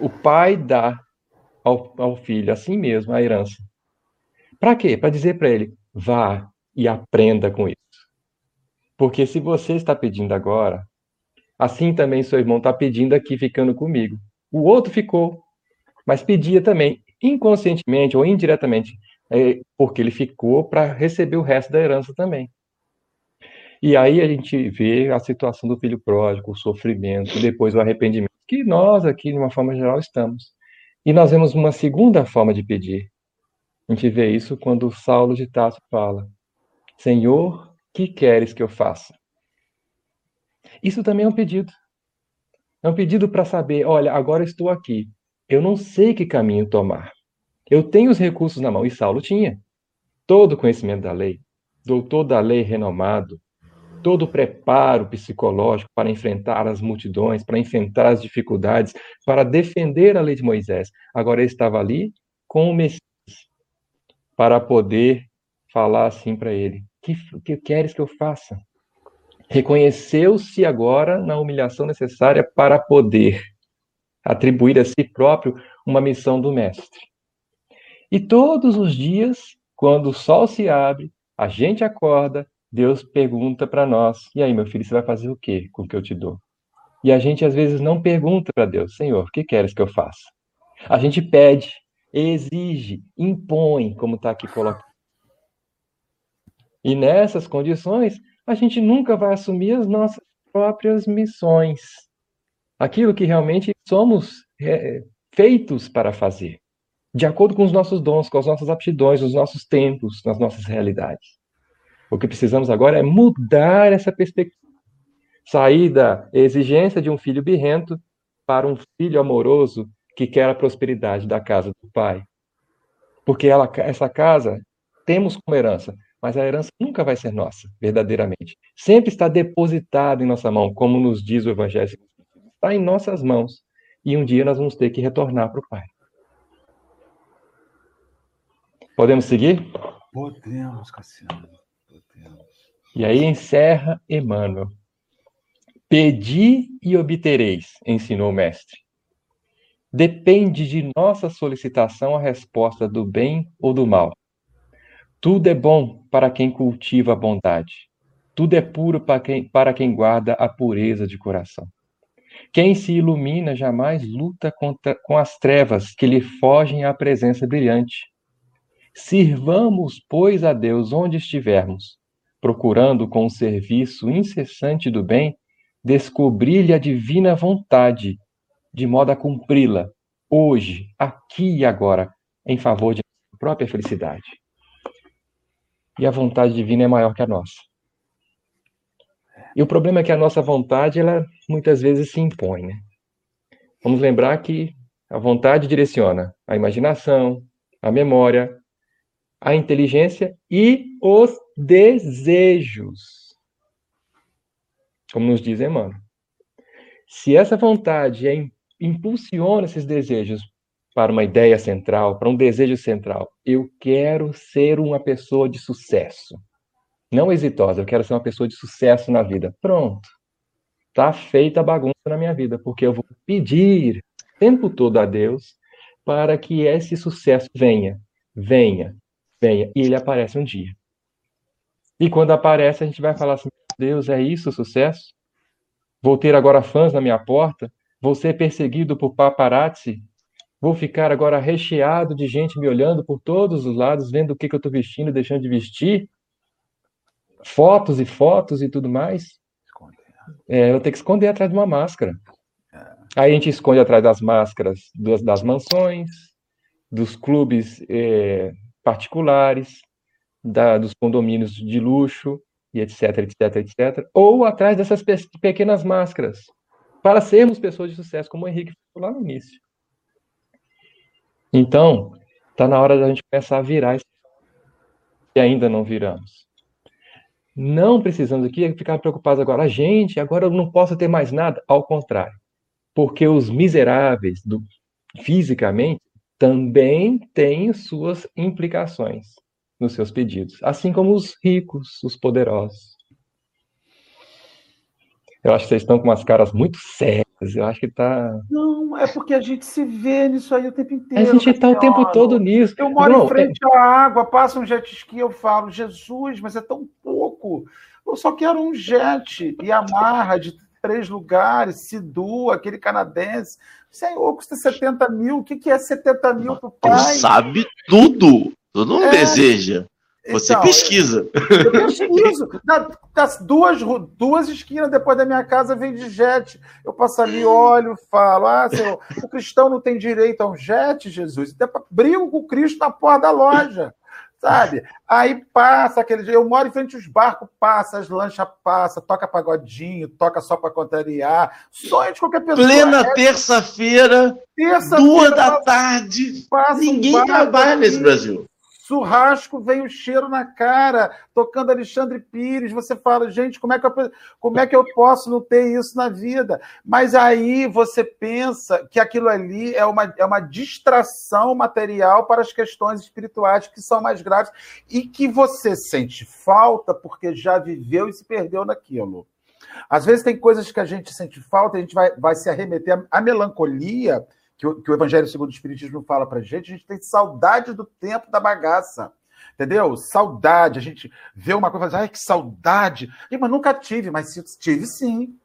O pai dá ao, ao filho, assim mesmo, a herança. Para quê? Para dizer para ele: vá e aprenda com isso. Porque se você está pedindo agora, assim também seu irmão está pedindo aqui, ficando comigo. O outro ficou, mas pedia também, inconscientemente ou indiretamente, é, porque ele ficou para receber o resto da herança também. E aí a gente vê a situação do filho pródigo, o sofrimento, depois o arrependimento que nós aqui, de uma forma geral, estamos. E nós vemos uma segunda forma de pedir. A gente vê isso quando Saulo de Tarso fala: Senhor, que queres que eu faça? Isso também é um pedido. É um pedido para saber: olha, agora estou aqui. Eu não sei que caminho tomar. Eu tenho os recursos na mão. E Saulo tinha. Todo o conhecimento da lei, doutor da lei renomado, todo o preparo psicológico para enfrentar as multidões, para enfrentar as dificuldades, para defender a lei de Moisés. Agora ele estava ali com o Messias para poder falar assim para ele: que, que queres que eu faça? Reconheceu-se agora na humilhação necessária para poder atribuir a si próprio uma missão do Mestre. E todos os dias quando o sol se abre, a gente acorda, Deus pergunta para nós: e aí, meu filho, você vai fazer o quê com o que eu te dou? E a gente às vezes não pergunta para Deus: Senhor, o que queres que eu faça? A gente pede, exige, impõe, como está aqui colocado. E nessas condições, a gente nunca vai assumir as nossas próprias missões. Aquilo que realmente somos é, feitos para fazer, de acordo com os nossos dons, com as nossas aptidões, os nossos tempos, nas nossas realidades. O que precisamos agora é mudar essa perspectiva. Sair da exigência de um filho birrento para um filho amoroso que quer a prosperidade da casa do pai. Porque ela, essa casa temos como herança, mas a herança nunca vai ser nossa, verdadeiramente. Sempre está depositado em nossa mão, como nos diz o Evangelho. Está em nossas mãos. E um dia nós vamos ter que retornar para o Pai. Podemos seguir? Podemos, Cassiano. E aí encerra Emmanuel. Pedi e obtereis, ensinou o mestre. Depende de nossa solicitação a resposta do bem ou do mal. Tudo é bom para quem cultiva a bondade. Tudo é puro para quem, para quem guarda a pureza de coração. Quem se ilumina jamais luta contra, com as trevas que lhe fogem à presença brilhante. Sirvamos, pois, a Deus onde estivermos, procurando com o serviço incessante do bem descobrir-lhe a divina vontade, de modo a cumpri-la, hoje, aqui e agora, em favor de própria felicidade. E a vontade divina é maior que a nossa. E o problema é que a nossa vontade, ela muitas vezes se impõe, né? Vamos lembrar que a vontade direciona a imaginação, a memória, a inteligência e os desejos. Como nos diz Emmanuel. Se essa vontade é, impulsiona esses desejos para uma ideia central, para um desejo central, eu quero ser uma pessoa de sucesso. Não exitosa, eu quero ser uma pessoa de sucesso na vida. Pronto. Tá feita a bagunça na minha vida, porque eu vou pedir o tempo todo a Deus para que esse sucesso venha, venha, E ele aparece um dia. E quando aparece, a gente vai falar assim: Deus, é isso o sucesso? Vou ter agora fãs na minha porta? Vou ser perseguido por paparazzi? Vou ficar agora recheado de gente me olhando por todos os lados, vendo o que, que eu estou vestindo, deixando de vestir? fotos e fotos e tudo mais, é, eu tenho que esconder atrás de uma máscara. É. Aí a gente esconde atrás das máscaras das, das mansões, dos clubes é, particulares, da, dos condomínios de luxo, e etc, etc, etc. Ou atrás dessas pe pequenas máscaras, para sermos pessoas de sucesso, como o Henrique falou lá no início. Então, está na hora da gente começar a virar e ainda não viramos. Não precisamos aqui ficar preocupados agora. A gente, agora eu não posso ter mais nada. Ao contrário. Porque os miseráveis, do, fisicamente, também têm suas implicações nos seus pedidos. Assim como os ricos, os poderosos. Eu acho que vocês estão com umas caras muito sérias. Eu acho que tá. Não, é porque a gente se vê nisso aí o tempo inteiro. A gente está o tempo todo nisso. Eu moro não, em frente é... à água, passa um jet ski, eu falo, Jesus, mas é tão pouco. Eu só quero um jet e amarra de três lugares, Sidu, aquele canadense. Senhor, custa 70 mil. O que, que é 70 mil para o pai? Tu sabe tudo. Tu não é... deseja. Você então, pesquisa. Eu pesquiso. Das duas, duas esquinas depois da minha casa vem de jet. Eu passo ali, olho, falo: Ah, senhor, o cristão não tem direito a um jet, Jesus. Até brigo com o Cristo na porta da loja. Sabe? Aí passa aquele. Eu moro em frente aos barcos, passa, as lanchas passa, toca pagodinho, toca só para contrariar. Sonho de qualquer pessoa. Plena é... terça-feira, terça duas da tarde. Ninguém um trabalha nesse Brasil. Churrasco vem o cheiro na cara, tocando Alexandre Pires. Você fala, gente, como é, que eu, como é que eu posso não ter isso na vida? Mas aí você pensa que aquilo ali é uma, é uma distração material para as questões espirituais que são mais graves e que você sente falta porque já viveu e se perdeu naquilo. Às vezes tem coisas que a gente sente falta, a gente vai, vai se arremeter à melancolia que o, que o Evangelho segundo o Espiritismo fala para gente, a gente tem saudade do tempo da bagaça. Entendeu? Saudade. A gente vê uma coisa e fala, ai, que saudade. E, mas nunca tive, mas tive sim.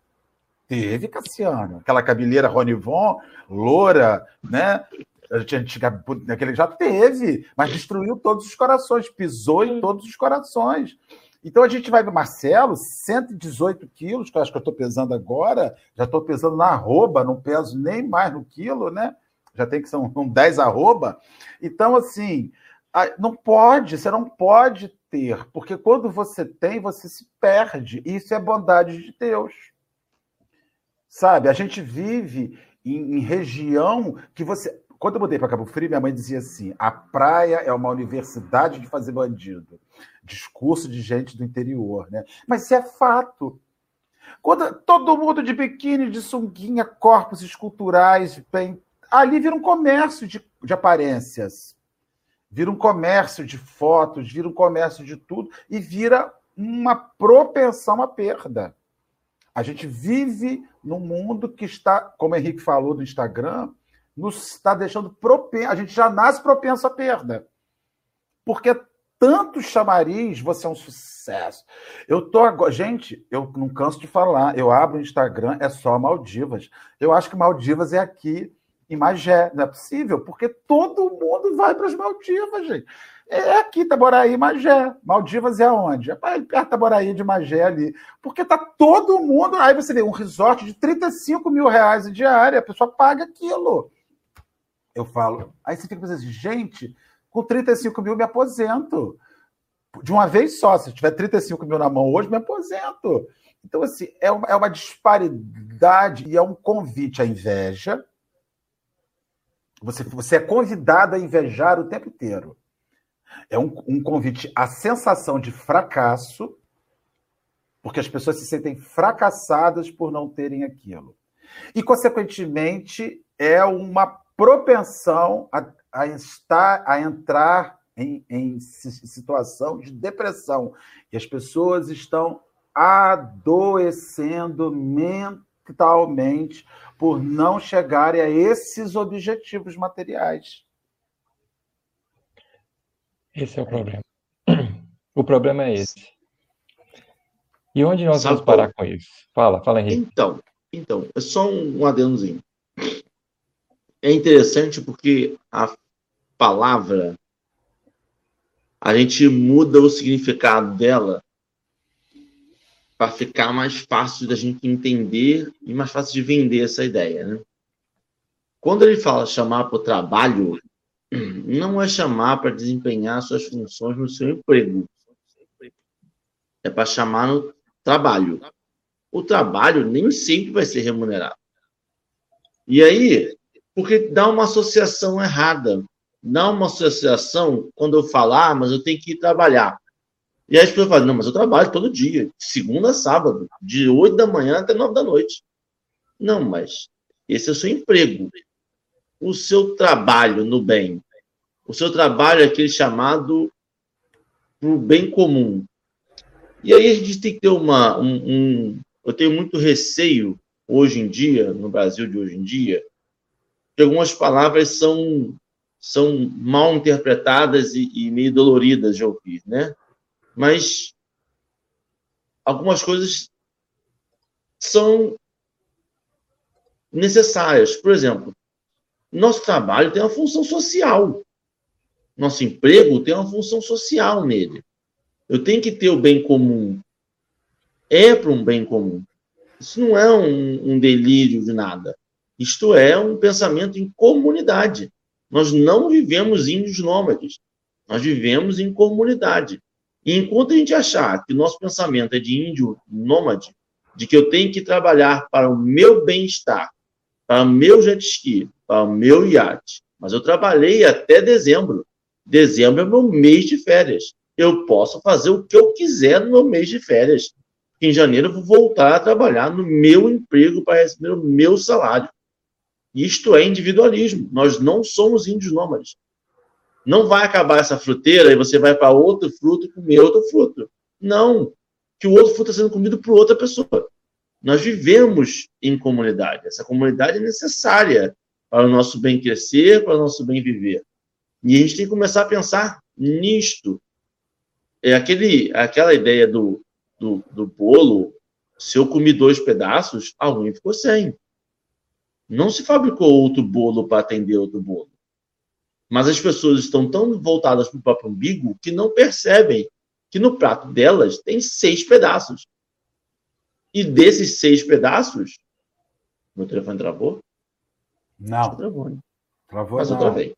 Teve, Cassiano. Aquela cabeleira Ronivon, loura, né? A gente naquele já teve, mas destruiu todos os corações, pisou em todos os corações. Então a gente vai ver Marcelo, 118 quilos, que eu acho que eu estou pesando agora, já estou pesando na arroba, não peso nem mais no quilo, né? Já tem que ser um, um 10 arroba. Então, assim, não pode, você não pode ter, porque quando você tem, você se perde. Isso é bondade de Deus. Sabe? A gente vive em região que você. Quando eu mudei para Cabo Frio, minha mãe dizia assim: a praia é uma universidade de fazer bandido. Discurso de gente do interior, né? Mas isso é fato. Quando todo mundo de biquíni, de sunguinha, corpos esculturais, bem, ali vira um comércio de, de aparências vira um comércio de fotos, vira um comércio de tudo e vira uma propensão à perda. A gente vive num mundo que está, como o Henrique falou no Instagram, nos está deixando propenso. A gente já nasce propenso à perda. Porque tanto chamariz, você é um sucesso. Eu tô agora. Gente, eu não canso de falar. Eu abro o Instagram, é só Maldivas. Eu acho que Maldivas é aqui em Magé. Não é possível, porque todo mundo vai para as Maldivas, gente. É aqui, Taboraí, Magé. Maldivas é aonde? É perto Taboraí de Magé ali. Porque tá todo mundo. Aí você vê um resort de 35 mil reais diária, a pessoa paga aquilo. Eu falo. Aí você fica pensando assim, gente, com 35 mil me aposento. De uma vez só. Se tiver 35 mil na mão hoje, me aposento. Então, assim, é uma, é uma disparidade e é um convite à inveja você, você é convidado a invejar o tempo inteiro. É um, um convite à sensação de fracasso, porque as pessoas se sentem fracassadas por não terem aquilo. E, consequentemente, é uma propensão a, a, estar, a entrar em, em situação de depressão. E as pessoas estão adoecendo mentalmente por não chegarem a esses objetivos materiais. Esse é o problema. O problema é esse. E onde nós Sabe vamos parar com isso? Fala, fala, Henrique. Então, então, é só um adendozinho. É interessante porque a palavra, a gente muda o significado dela para ficar mais fácil da gente entender e mais fácil de vender essa ideia. Né? Quando ele fala chamar para o trabalho, [CLEARS THROAT] não é chamar para desempenhar suas funções no seu emprego. É para chamar no trabalho. O trabalho nem sempre vai ser remunerado. E aí, porque dá uma associação errada. Dá uma associação quando eu falar, ah, mas eu tenho que ir trabalhar. E aí as pessoas falam, não, mas eu trabalho todo dia, segunda a sábado, de 8 da manhã até 9 da noite. Não, mas esse é o seu emprego. O seu trabalho no bem. O seu trabalho é aquele chamado para o bem comum. E aí a gente tem que ter uma. Um, um, eu tenho muito receio hoje em dia, no Brasil de hoje em dia, que algumas palavras são, são mal interpretadas e, e meio doloridas de ouvir, né? mas algumas coisas são necessárias. Por exemplo, nosso trabalho tem uma função social. Nosso emprego tem uma função social nele. Eu tenho que ter o bem comum. É para um bem comum. Isso não é um, um delírio de nada. Isto é um pensamento em comunidade. Nós não vivemos índios nômades. Nós vivemos em comunidade. E enquanto a gente achar que o nosso pensamento é de índio nômade, de que eu tenho que trabalhar para o meu bem-estar, para o meu jet ski, para o meu iate, mas eu trabalhei até dezembro. Dezembro é meu mês de férias. Eu posso fazer o que eu quiser no meu mês de férias. Em janeiro eu vou voltar a trabalhar no meu emprego para receber o meu salário. Isto é individualismo. Nós não somos índios nômades. Não vai acabar essa fruteira e você vai para outro fruto e comer outro fruto. Não. Que o outro fruto está sendo comido por outra pessoa. Nós vivemos em comunidade. Essa comunidade é necessária para o nosso bem crescer, para o nosso bem viver. E a gente tem que começar a pensar nisto. é aquele, aquela ideia do, do, do bolo, se eu comi dois pedaços, alguém ficou sem. Não se fabricou outro bolo para atender outro bolo. Mas as pessoas estão tão voltadas para o próprio umbigo que não percebem que no prato delas tem seis pedaços. E desses seis pedaços, meu telefone travou? Não. Travou, né? Travou Mas eu não. travei.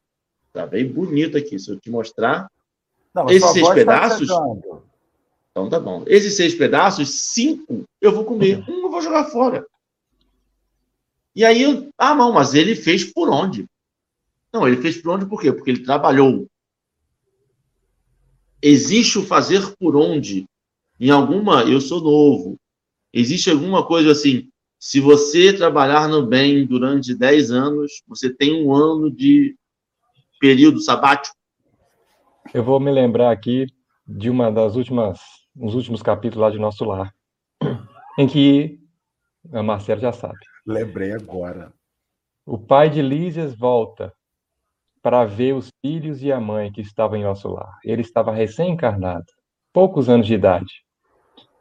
Travei bonito aqui. Se eu te mostrar. Não, Esses seis tá pedaços- chegando. Então tá bom. Esses seis pedaços, cinco eu vou comer. Um eu vou jogar fora. E aí, ah, não, mas ele fez por onde? Não, ele fez por onde por quê? Porque ele trabalhou. Existe o fazer por onde? Em alguma, eu sou novo. Existe alguma coisa assim, se você trabalhar no bem durante 10 anos, você tem um ano de período sabático. Eu vou me lembrar aqui de uma das últimas, uns últimos capítulos lá de Nosso Lar, em que a Marcela já sabe. Lembrei agora. O pai de Lísias volta para ver os filhos e a mãe que estavam em Nosso Lar. Ele estava recém-encarnado, poucos anos de idade.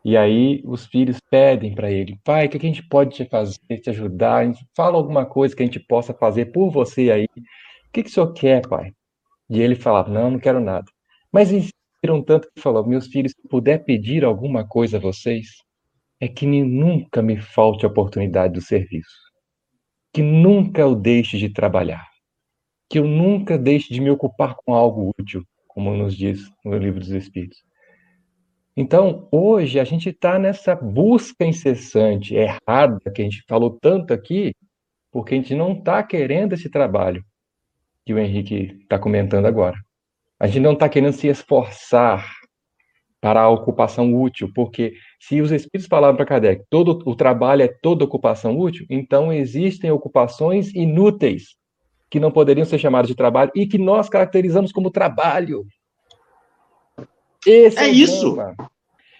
E aí os filhos pedem para ele, pai, o que a gente pode te fazer, te ajudar? Fala alguma coisa que a gente possa fazer por você aí. O que, que o senhor quer, pai? E ele falava, não, não quero nada. Mas insistiram tanto que falou, meus filhos, se puder pedir alguma coisa a vocês, é que nunca me falte a oportunidade do serviço. Que nunca eu deixe de trabalhar. Que eu nunca deixe de me ocupar com algo útil, como nos diz no livro dos Espíritos. Então, hoje, a gente está nessa busca incessante, errada, que a gente falou tanto aqui, porque a gente não está querendo esse trabalho que o Henrique está comentando agora. A gente não está querendo se esforçar para a ocupação útil, porque se os espíritos falaram para Kardec, todo o trabalho é toda ocupação útil, então existem ocupações inúteis que não poderiam ser chamadas de trabalho e que nós caracterizamos como trabalho. Esse É o isso. drama.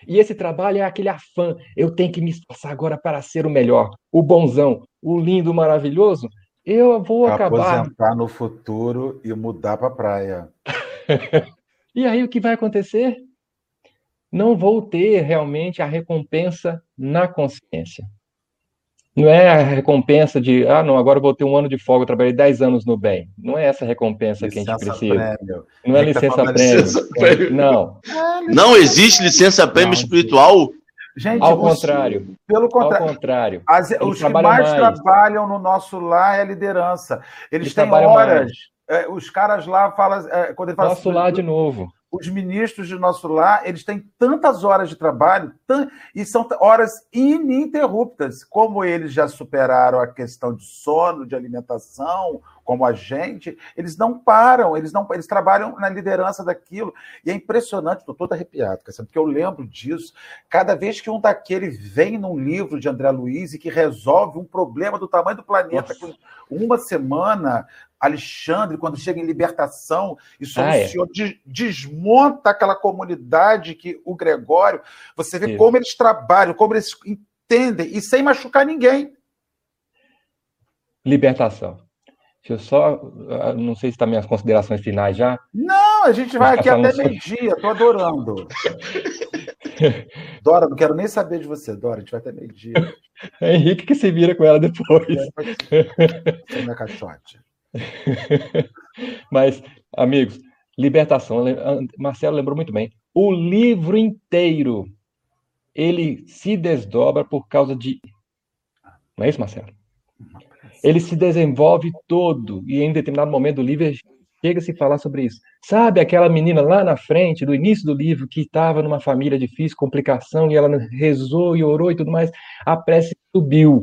E esse trabalho é aquele afã. Eu tenho que me esforçar agora para ser o melhor, o bonzão, o lindo, o maravilhoso. Eu vou Pra acabar. aposentar no futuro e mudar para praia. [LAUGHS] E aí o que vai acontecer? Não vou ter realmente a recompensa na consciência. Não é a recompensa de, ah, não, agora eu vou ter um ano de folga, eu trabalhei 10 anos no bem. Não é essa recompensa que a gente Licença precisa. prêmio. Não é Quem tá licença prêmio. licença prêmio? Não, Não existe licença prêmio Não. espiritual? Gente, ao contrário. Pelo Ao contrário. contrário. As- os que mais, mais. trabalham no nosso lar é a liderança. Eles, Eles têm trabalham horas. é, os caras lá falam. é, quando ele fala Nosso assim, lar de novo. Os ministros de nosso lar, eles têm tantas horas de trabalho e são horas ininterruptas. Como eles já superaram a questão de sono, de alimentação, como a gente, eles não param, eles não eles trabalham na liderança daquilo. E é impressionante, estou todo arrepiado, porque eu lembro disso. Cada vez que um daquele vem num livro de André Luiz e que resolve um problema do tamanho do planeta, Nossa. com uma semana, Alexandre, quando chega em libertação e Ah, é. soluciona, de- desmonta aquela comunidade que o Gregório, você vê Isso. como eles trabalham, como eles entendem, e sem machucar ninguém. Libertação. Deixa eu só. ah, Não sei se está minhas considerações finais já. Não, a gente vai aqui até meio-dia, tô adorando. [LAUGHS] Dora, não quero nem saber de você, Dora, a gente vai até meio-dia. Henrique que se vira com ela depois. Não é caixote. [LAUGHS] Mas, amigos, libertação. Marcelo lembrou muito bem. O livro inteiro ele se desdobra por causa de. Não é isso, Marcelo? Ele se desenvolve todo e em determinado momento do livro chega a se falar sobre isso. Sabe aquela menina lá na frente, do início do livro, que estava numa família difícil, complicação, e ela rezou e orou e tudo mais? A prece subiu.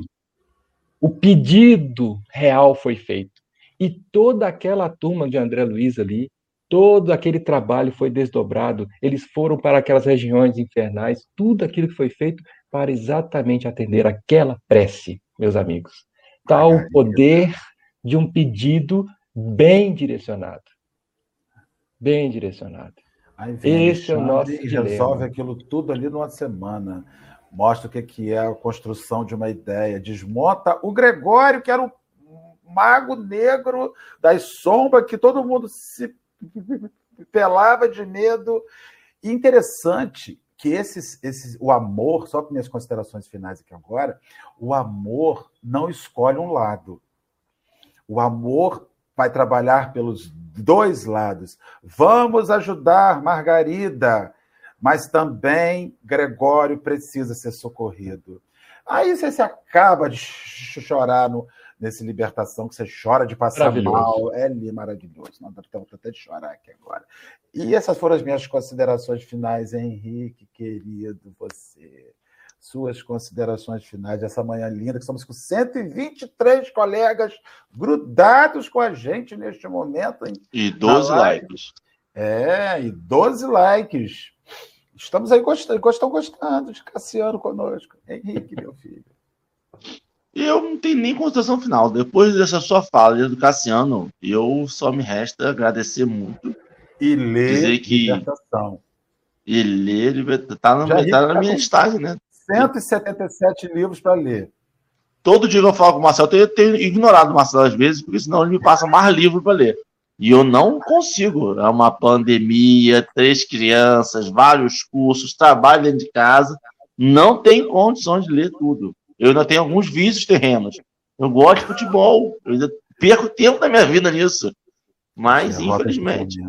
O pedido real foi feito. E toda aquela turma de André Luiz ali, todo aquele trabalho foi desdobrado. Eles foram para aquelas regiões infernais, tudo aquilo que foi feito para exatamente atender aquela prece, meus amigos. Tal o poder de um pedido bem direcionado. Bem direcionado. Aí vem Esse é o nosso e dilema. resolve aquilo tudo ali numa semana. Mostra o que que é a construção de uma ideia. Desmonta o Gregório, que era o mago negro das sombras, que todo mundo se [LAUGHS] pelava de medo. E interessante que esses, esses, o amor, só para minhas considerações finais aqui agora, o amor não escolhe um lado. O amor vai trabalhar pelos dois lados. Vamos ajudar Margarida, mas também Gregório precisa ser socorrido. Aí você se acaba de chorar no, nesse Libertação, que você chora de passar mal. É maravilhoso. Não dá até de chorar aqui agora. E essas foram as minhas considerações finais, Henrique, querido, você. Suas considerações finais dessa manhã linda, que estamos com 123 colegas grudados com a gente neste momento. Hein? E 12 likes. É, e 12 likes. Estamos aí gostando, estão gostando de Cassiano conosco. Henrique, meu filho. Eu não tenho nem consideração final. Depois dessa sua fala do Cassiano, eu só me resta agradecer muito. E ler dizer que libertação. E ler libertação. Tá, na, tá na minha listagem, né? 177 livros para ler. Todo dia que eu falo com o Marcelo, eu tenho, tenho ignorado o Marcelo às vezes, porque senão ele me passa mais livro para ler. E eu não consigo. É uma pandemia, três crianças, vários cursos, trabalho dentro de casa. Não tem condições de ler tudo. Eu ainda tenho alguns vícios terrenos. Eu gosto de futebol. Eu ainda perco tempo da minha vida nisso. Mas, é, infelizmente,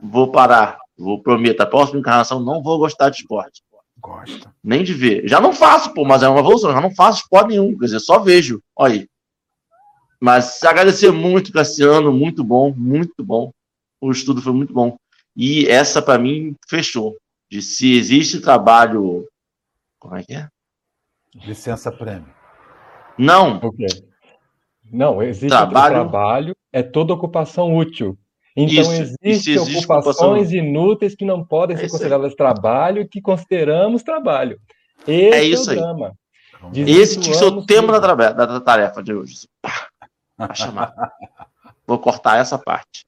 vou parar. Vou prometer. A próxima encarnação não vou gostar de esporte. Gosta. Nem de ver. Já não faço, pô, mas é uma evolução. Já não faço esporte nenhum. Quer dizer, só vejo. Olha aí. Mas agradecer muito, Cassiano, muito bom, muito bom. O estudo foi muito bom. E essa, para mim, fechou. De se existe trabalho. Como é que é? Licença prêmio. Não. Okay. Não, existe trabalho... trabalho, é toda ocupação útil. Então, existem ocupações ocupação... inúteis que não podem é ser consideradas aí. trabalho e que consideramos trabalho. Esse é isso é o drama. Esse tinha que ser o tema da, da, tarefa de hoje. Pra chamar. [LAUGHS] Vou cortar essa parte.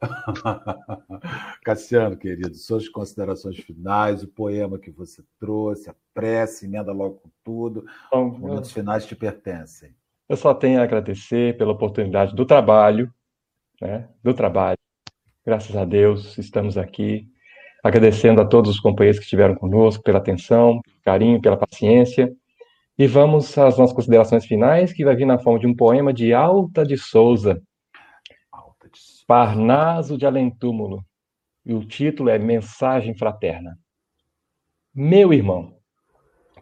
[LAUGHS] Cassiano, querido, suas considerações finais, o poema que você trouxe, a prece, emenda logo com tudo. Bom, Os momentos finais te pertencem. Eu só tenho a agradecer pela oportunidade do trabalho, né? Do trabalho. Graças a Deus, estamos aqui. Agradecendo a todos os companheiros que estiveram conosco pela atenção, pelo carinho, pela paciência. E vamos às nossas considerações finais, que vai vir na forma de um poema de Alta de Souza, Parnaso de Alentúmulo, e o título é Mensagem Fraterna. Meu irmão,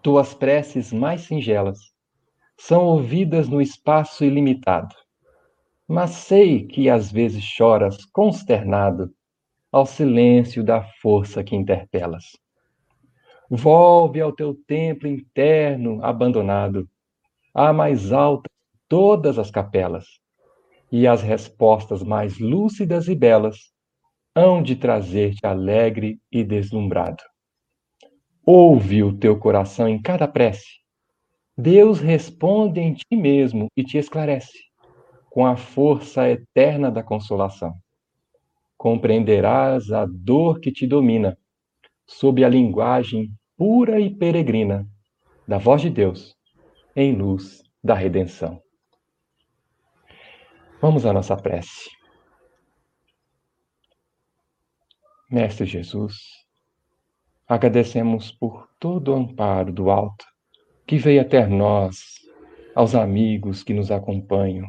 tuas preces mais singelas são ouvidas no espaço ilimitado, mas sei que às vezes choras consternado ao silêncio da força que interpelas. Volve ao teu templo interno abandonado, à mais alta de todas as capelas, e as respostas mais lúcidas e belas hão de trazer-te alegre e deslumbrado. Ouve o teu coração em cada prece. Deus responde em ti mesmo e te esclarece, com a força eterna da consolação. Compreenderás a dor que te domina sob a linguagem pura e peregrina da voz de Deus em luz da redenção. Vamos à nossa prece. Mestre Jesus, agradecemos por todo o amparo do alto que veio até nós, aos amigos que nos acompanham.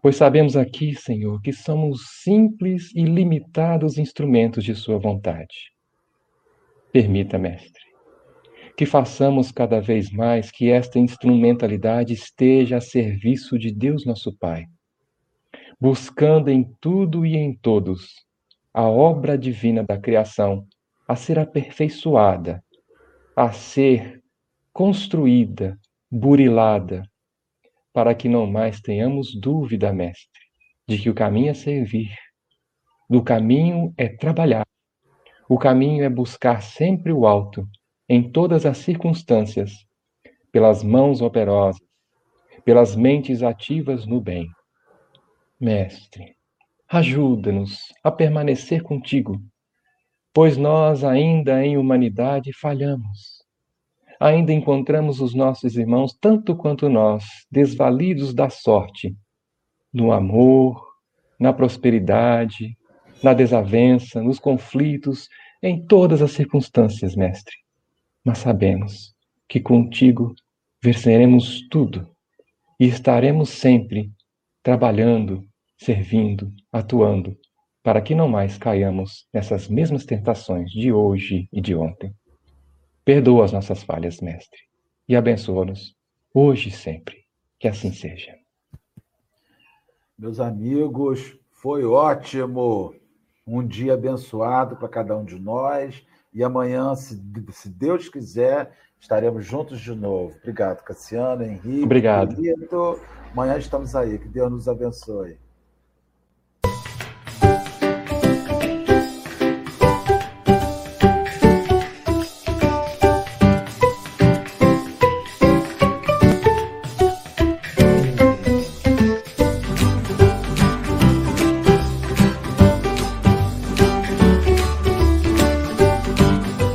Pois sabemos aqui, Senhor, que somos simples e limitados instrumentos de Sua vontade. Permita, Mestre, que façamos cada vez mais que esta instrumentalidade esteja a serviço de Deus nosso Pai, buscando em tudo e em todos a obra divina da criação a ser aperfeiçoada, a ser construída, burilada, para que não mais tenhamos dúvida, Mestre, de que o caminho é servir, do caminho é trabalhar o caminho é buscar sempre o alto, em todas as circunstâncias, pelas mãos operosas, pelas mentes ativas no bem. Mestre, ajuda-nos a permanecer contigo, pois nós ainda em humanidade falhamos. Ainda encontramos os nossos irmãos, tanto quanto nós, desvalidos da sorte, no amor, na prosperidade, na desavença, nos conflitos, em todas as circunstâncias, Mestre. Mas sabemos que contigo venceremos tudo e estaremos sempre trabalhando, servindo, atuando, para que não mais caiamos nessas mesmas tentações de hoje e de ontem. Perdoa as nossas falhas, Mestre, e abençoa-nos hoje e sempre. Que assim seja. Meus amigos, foi ótimo. Um dia abençoado para cada um de nós. E amanhã, se, Deus quiser, estaremos juntos de novo. Obrigado, Cassiano, Henrique. Obrigado. Querido. Amanhã estamos aí. Que Deus nos abençoe.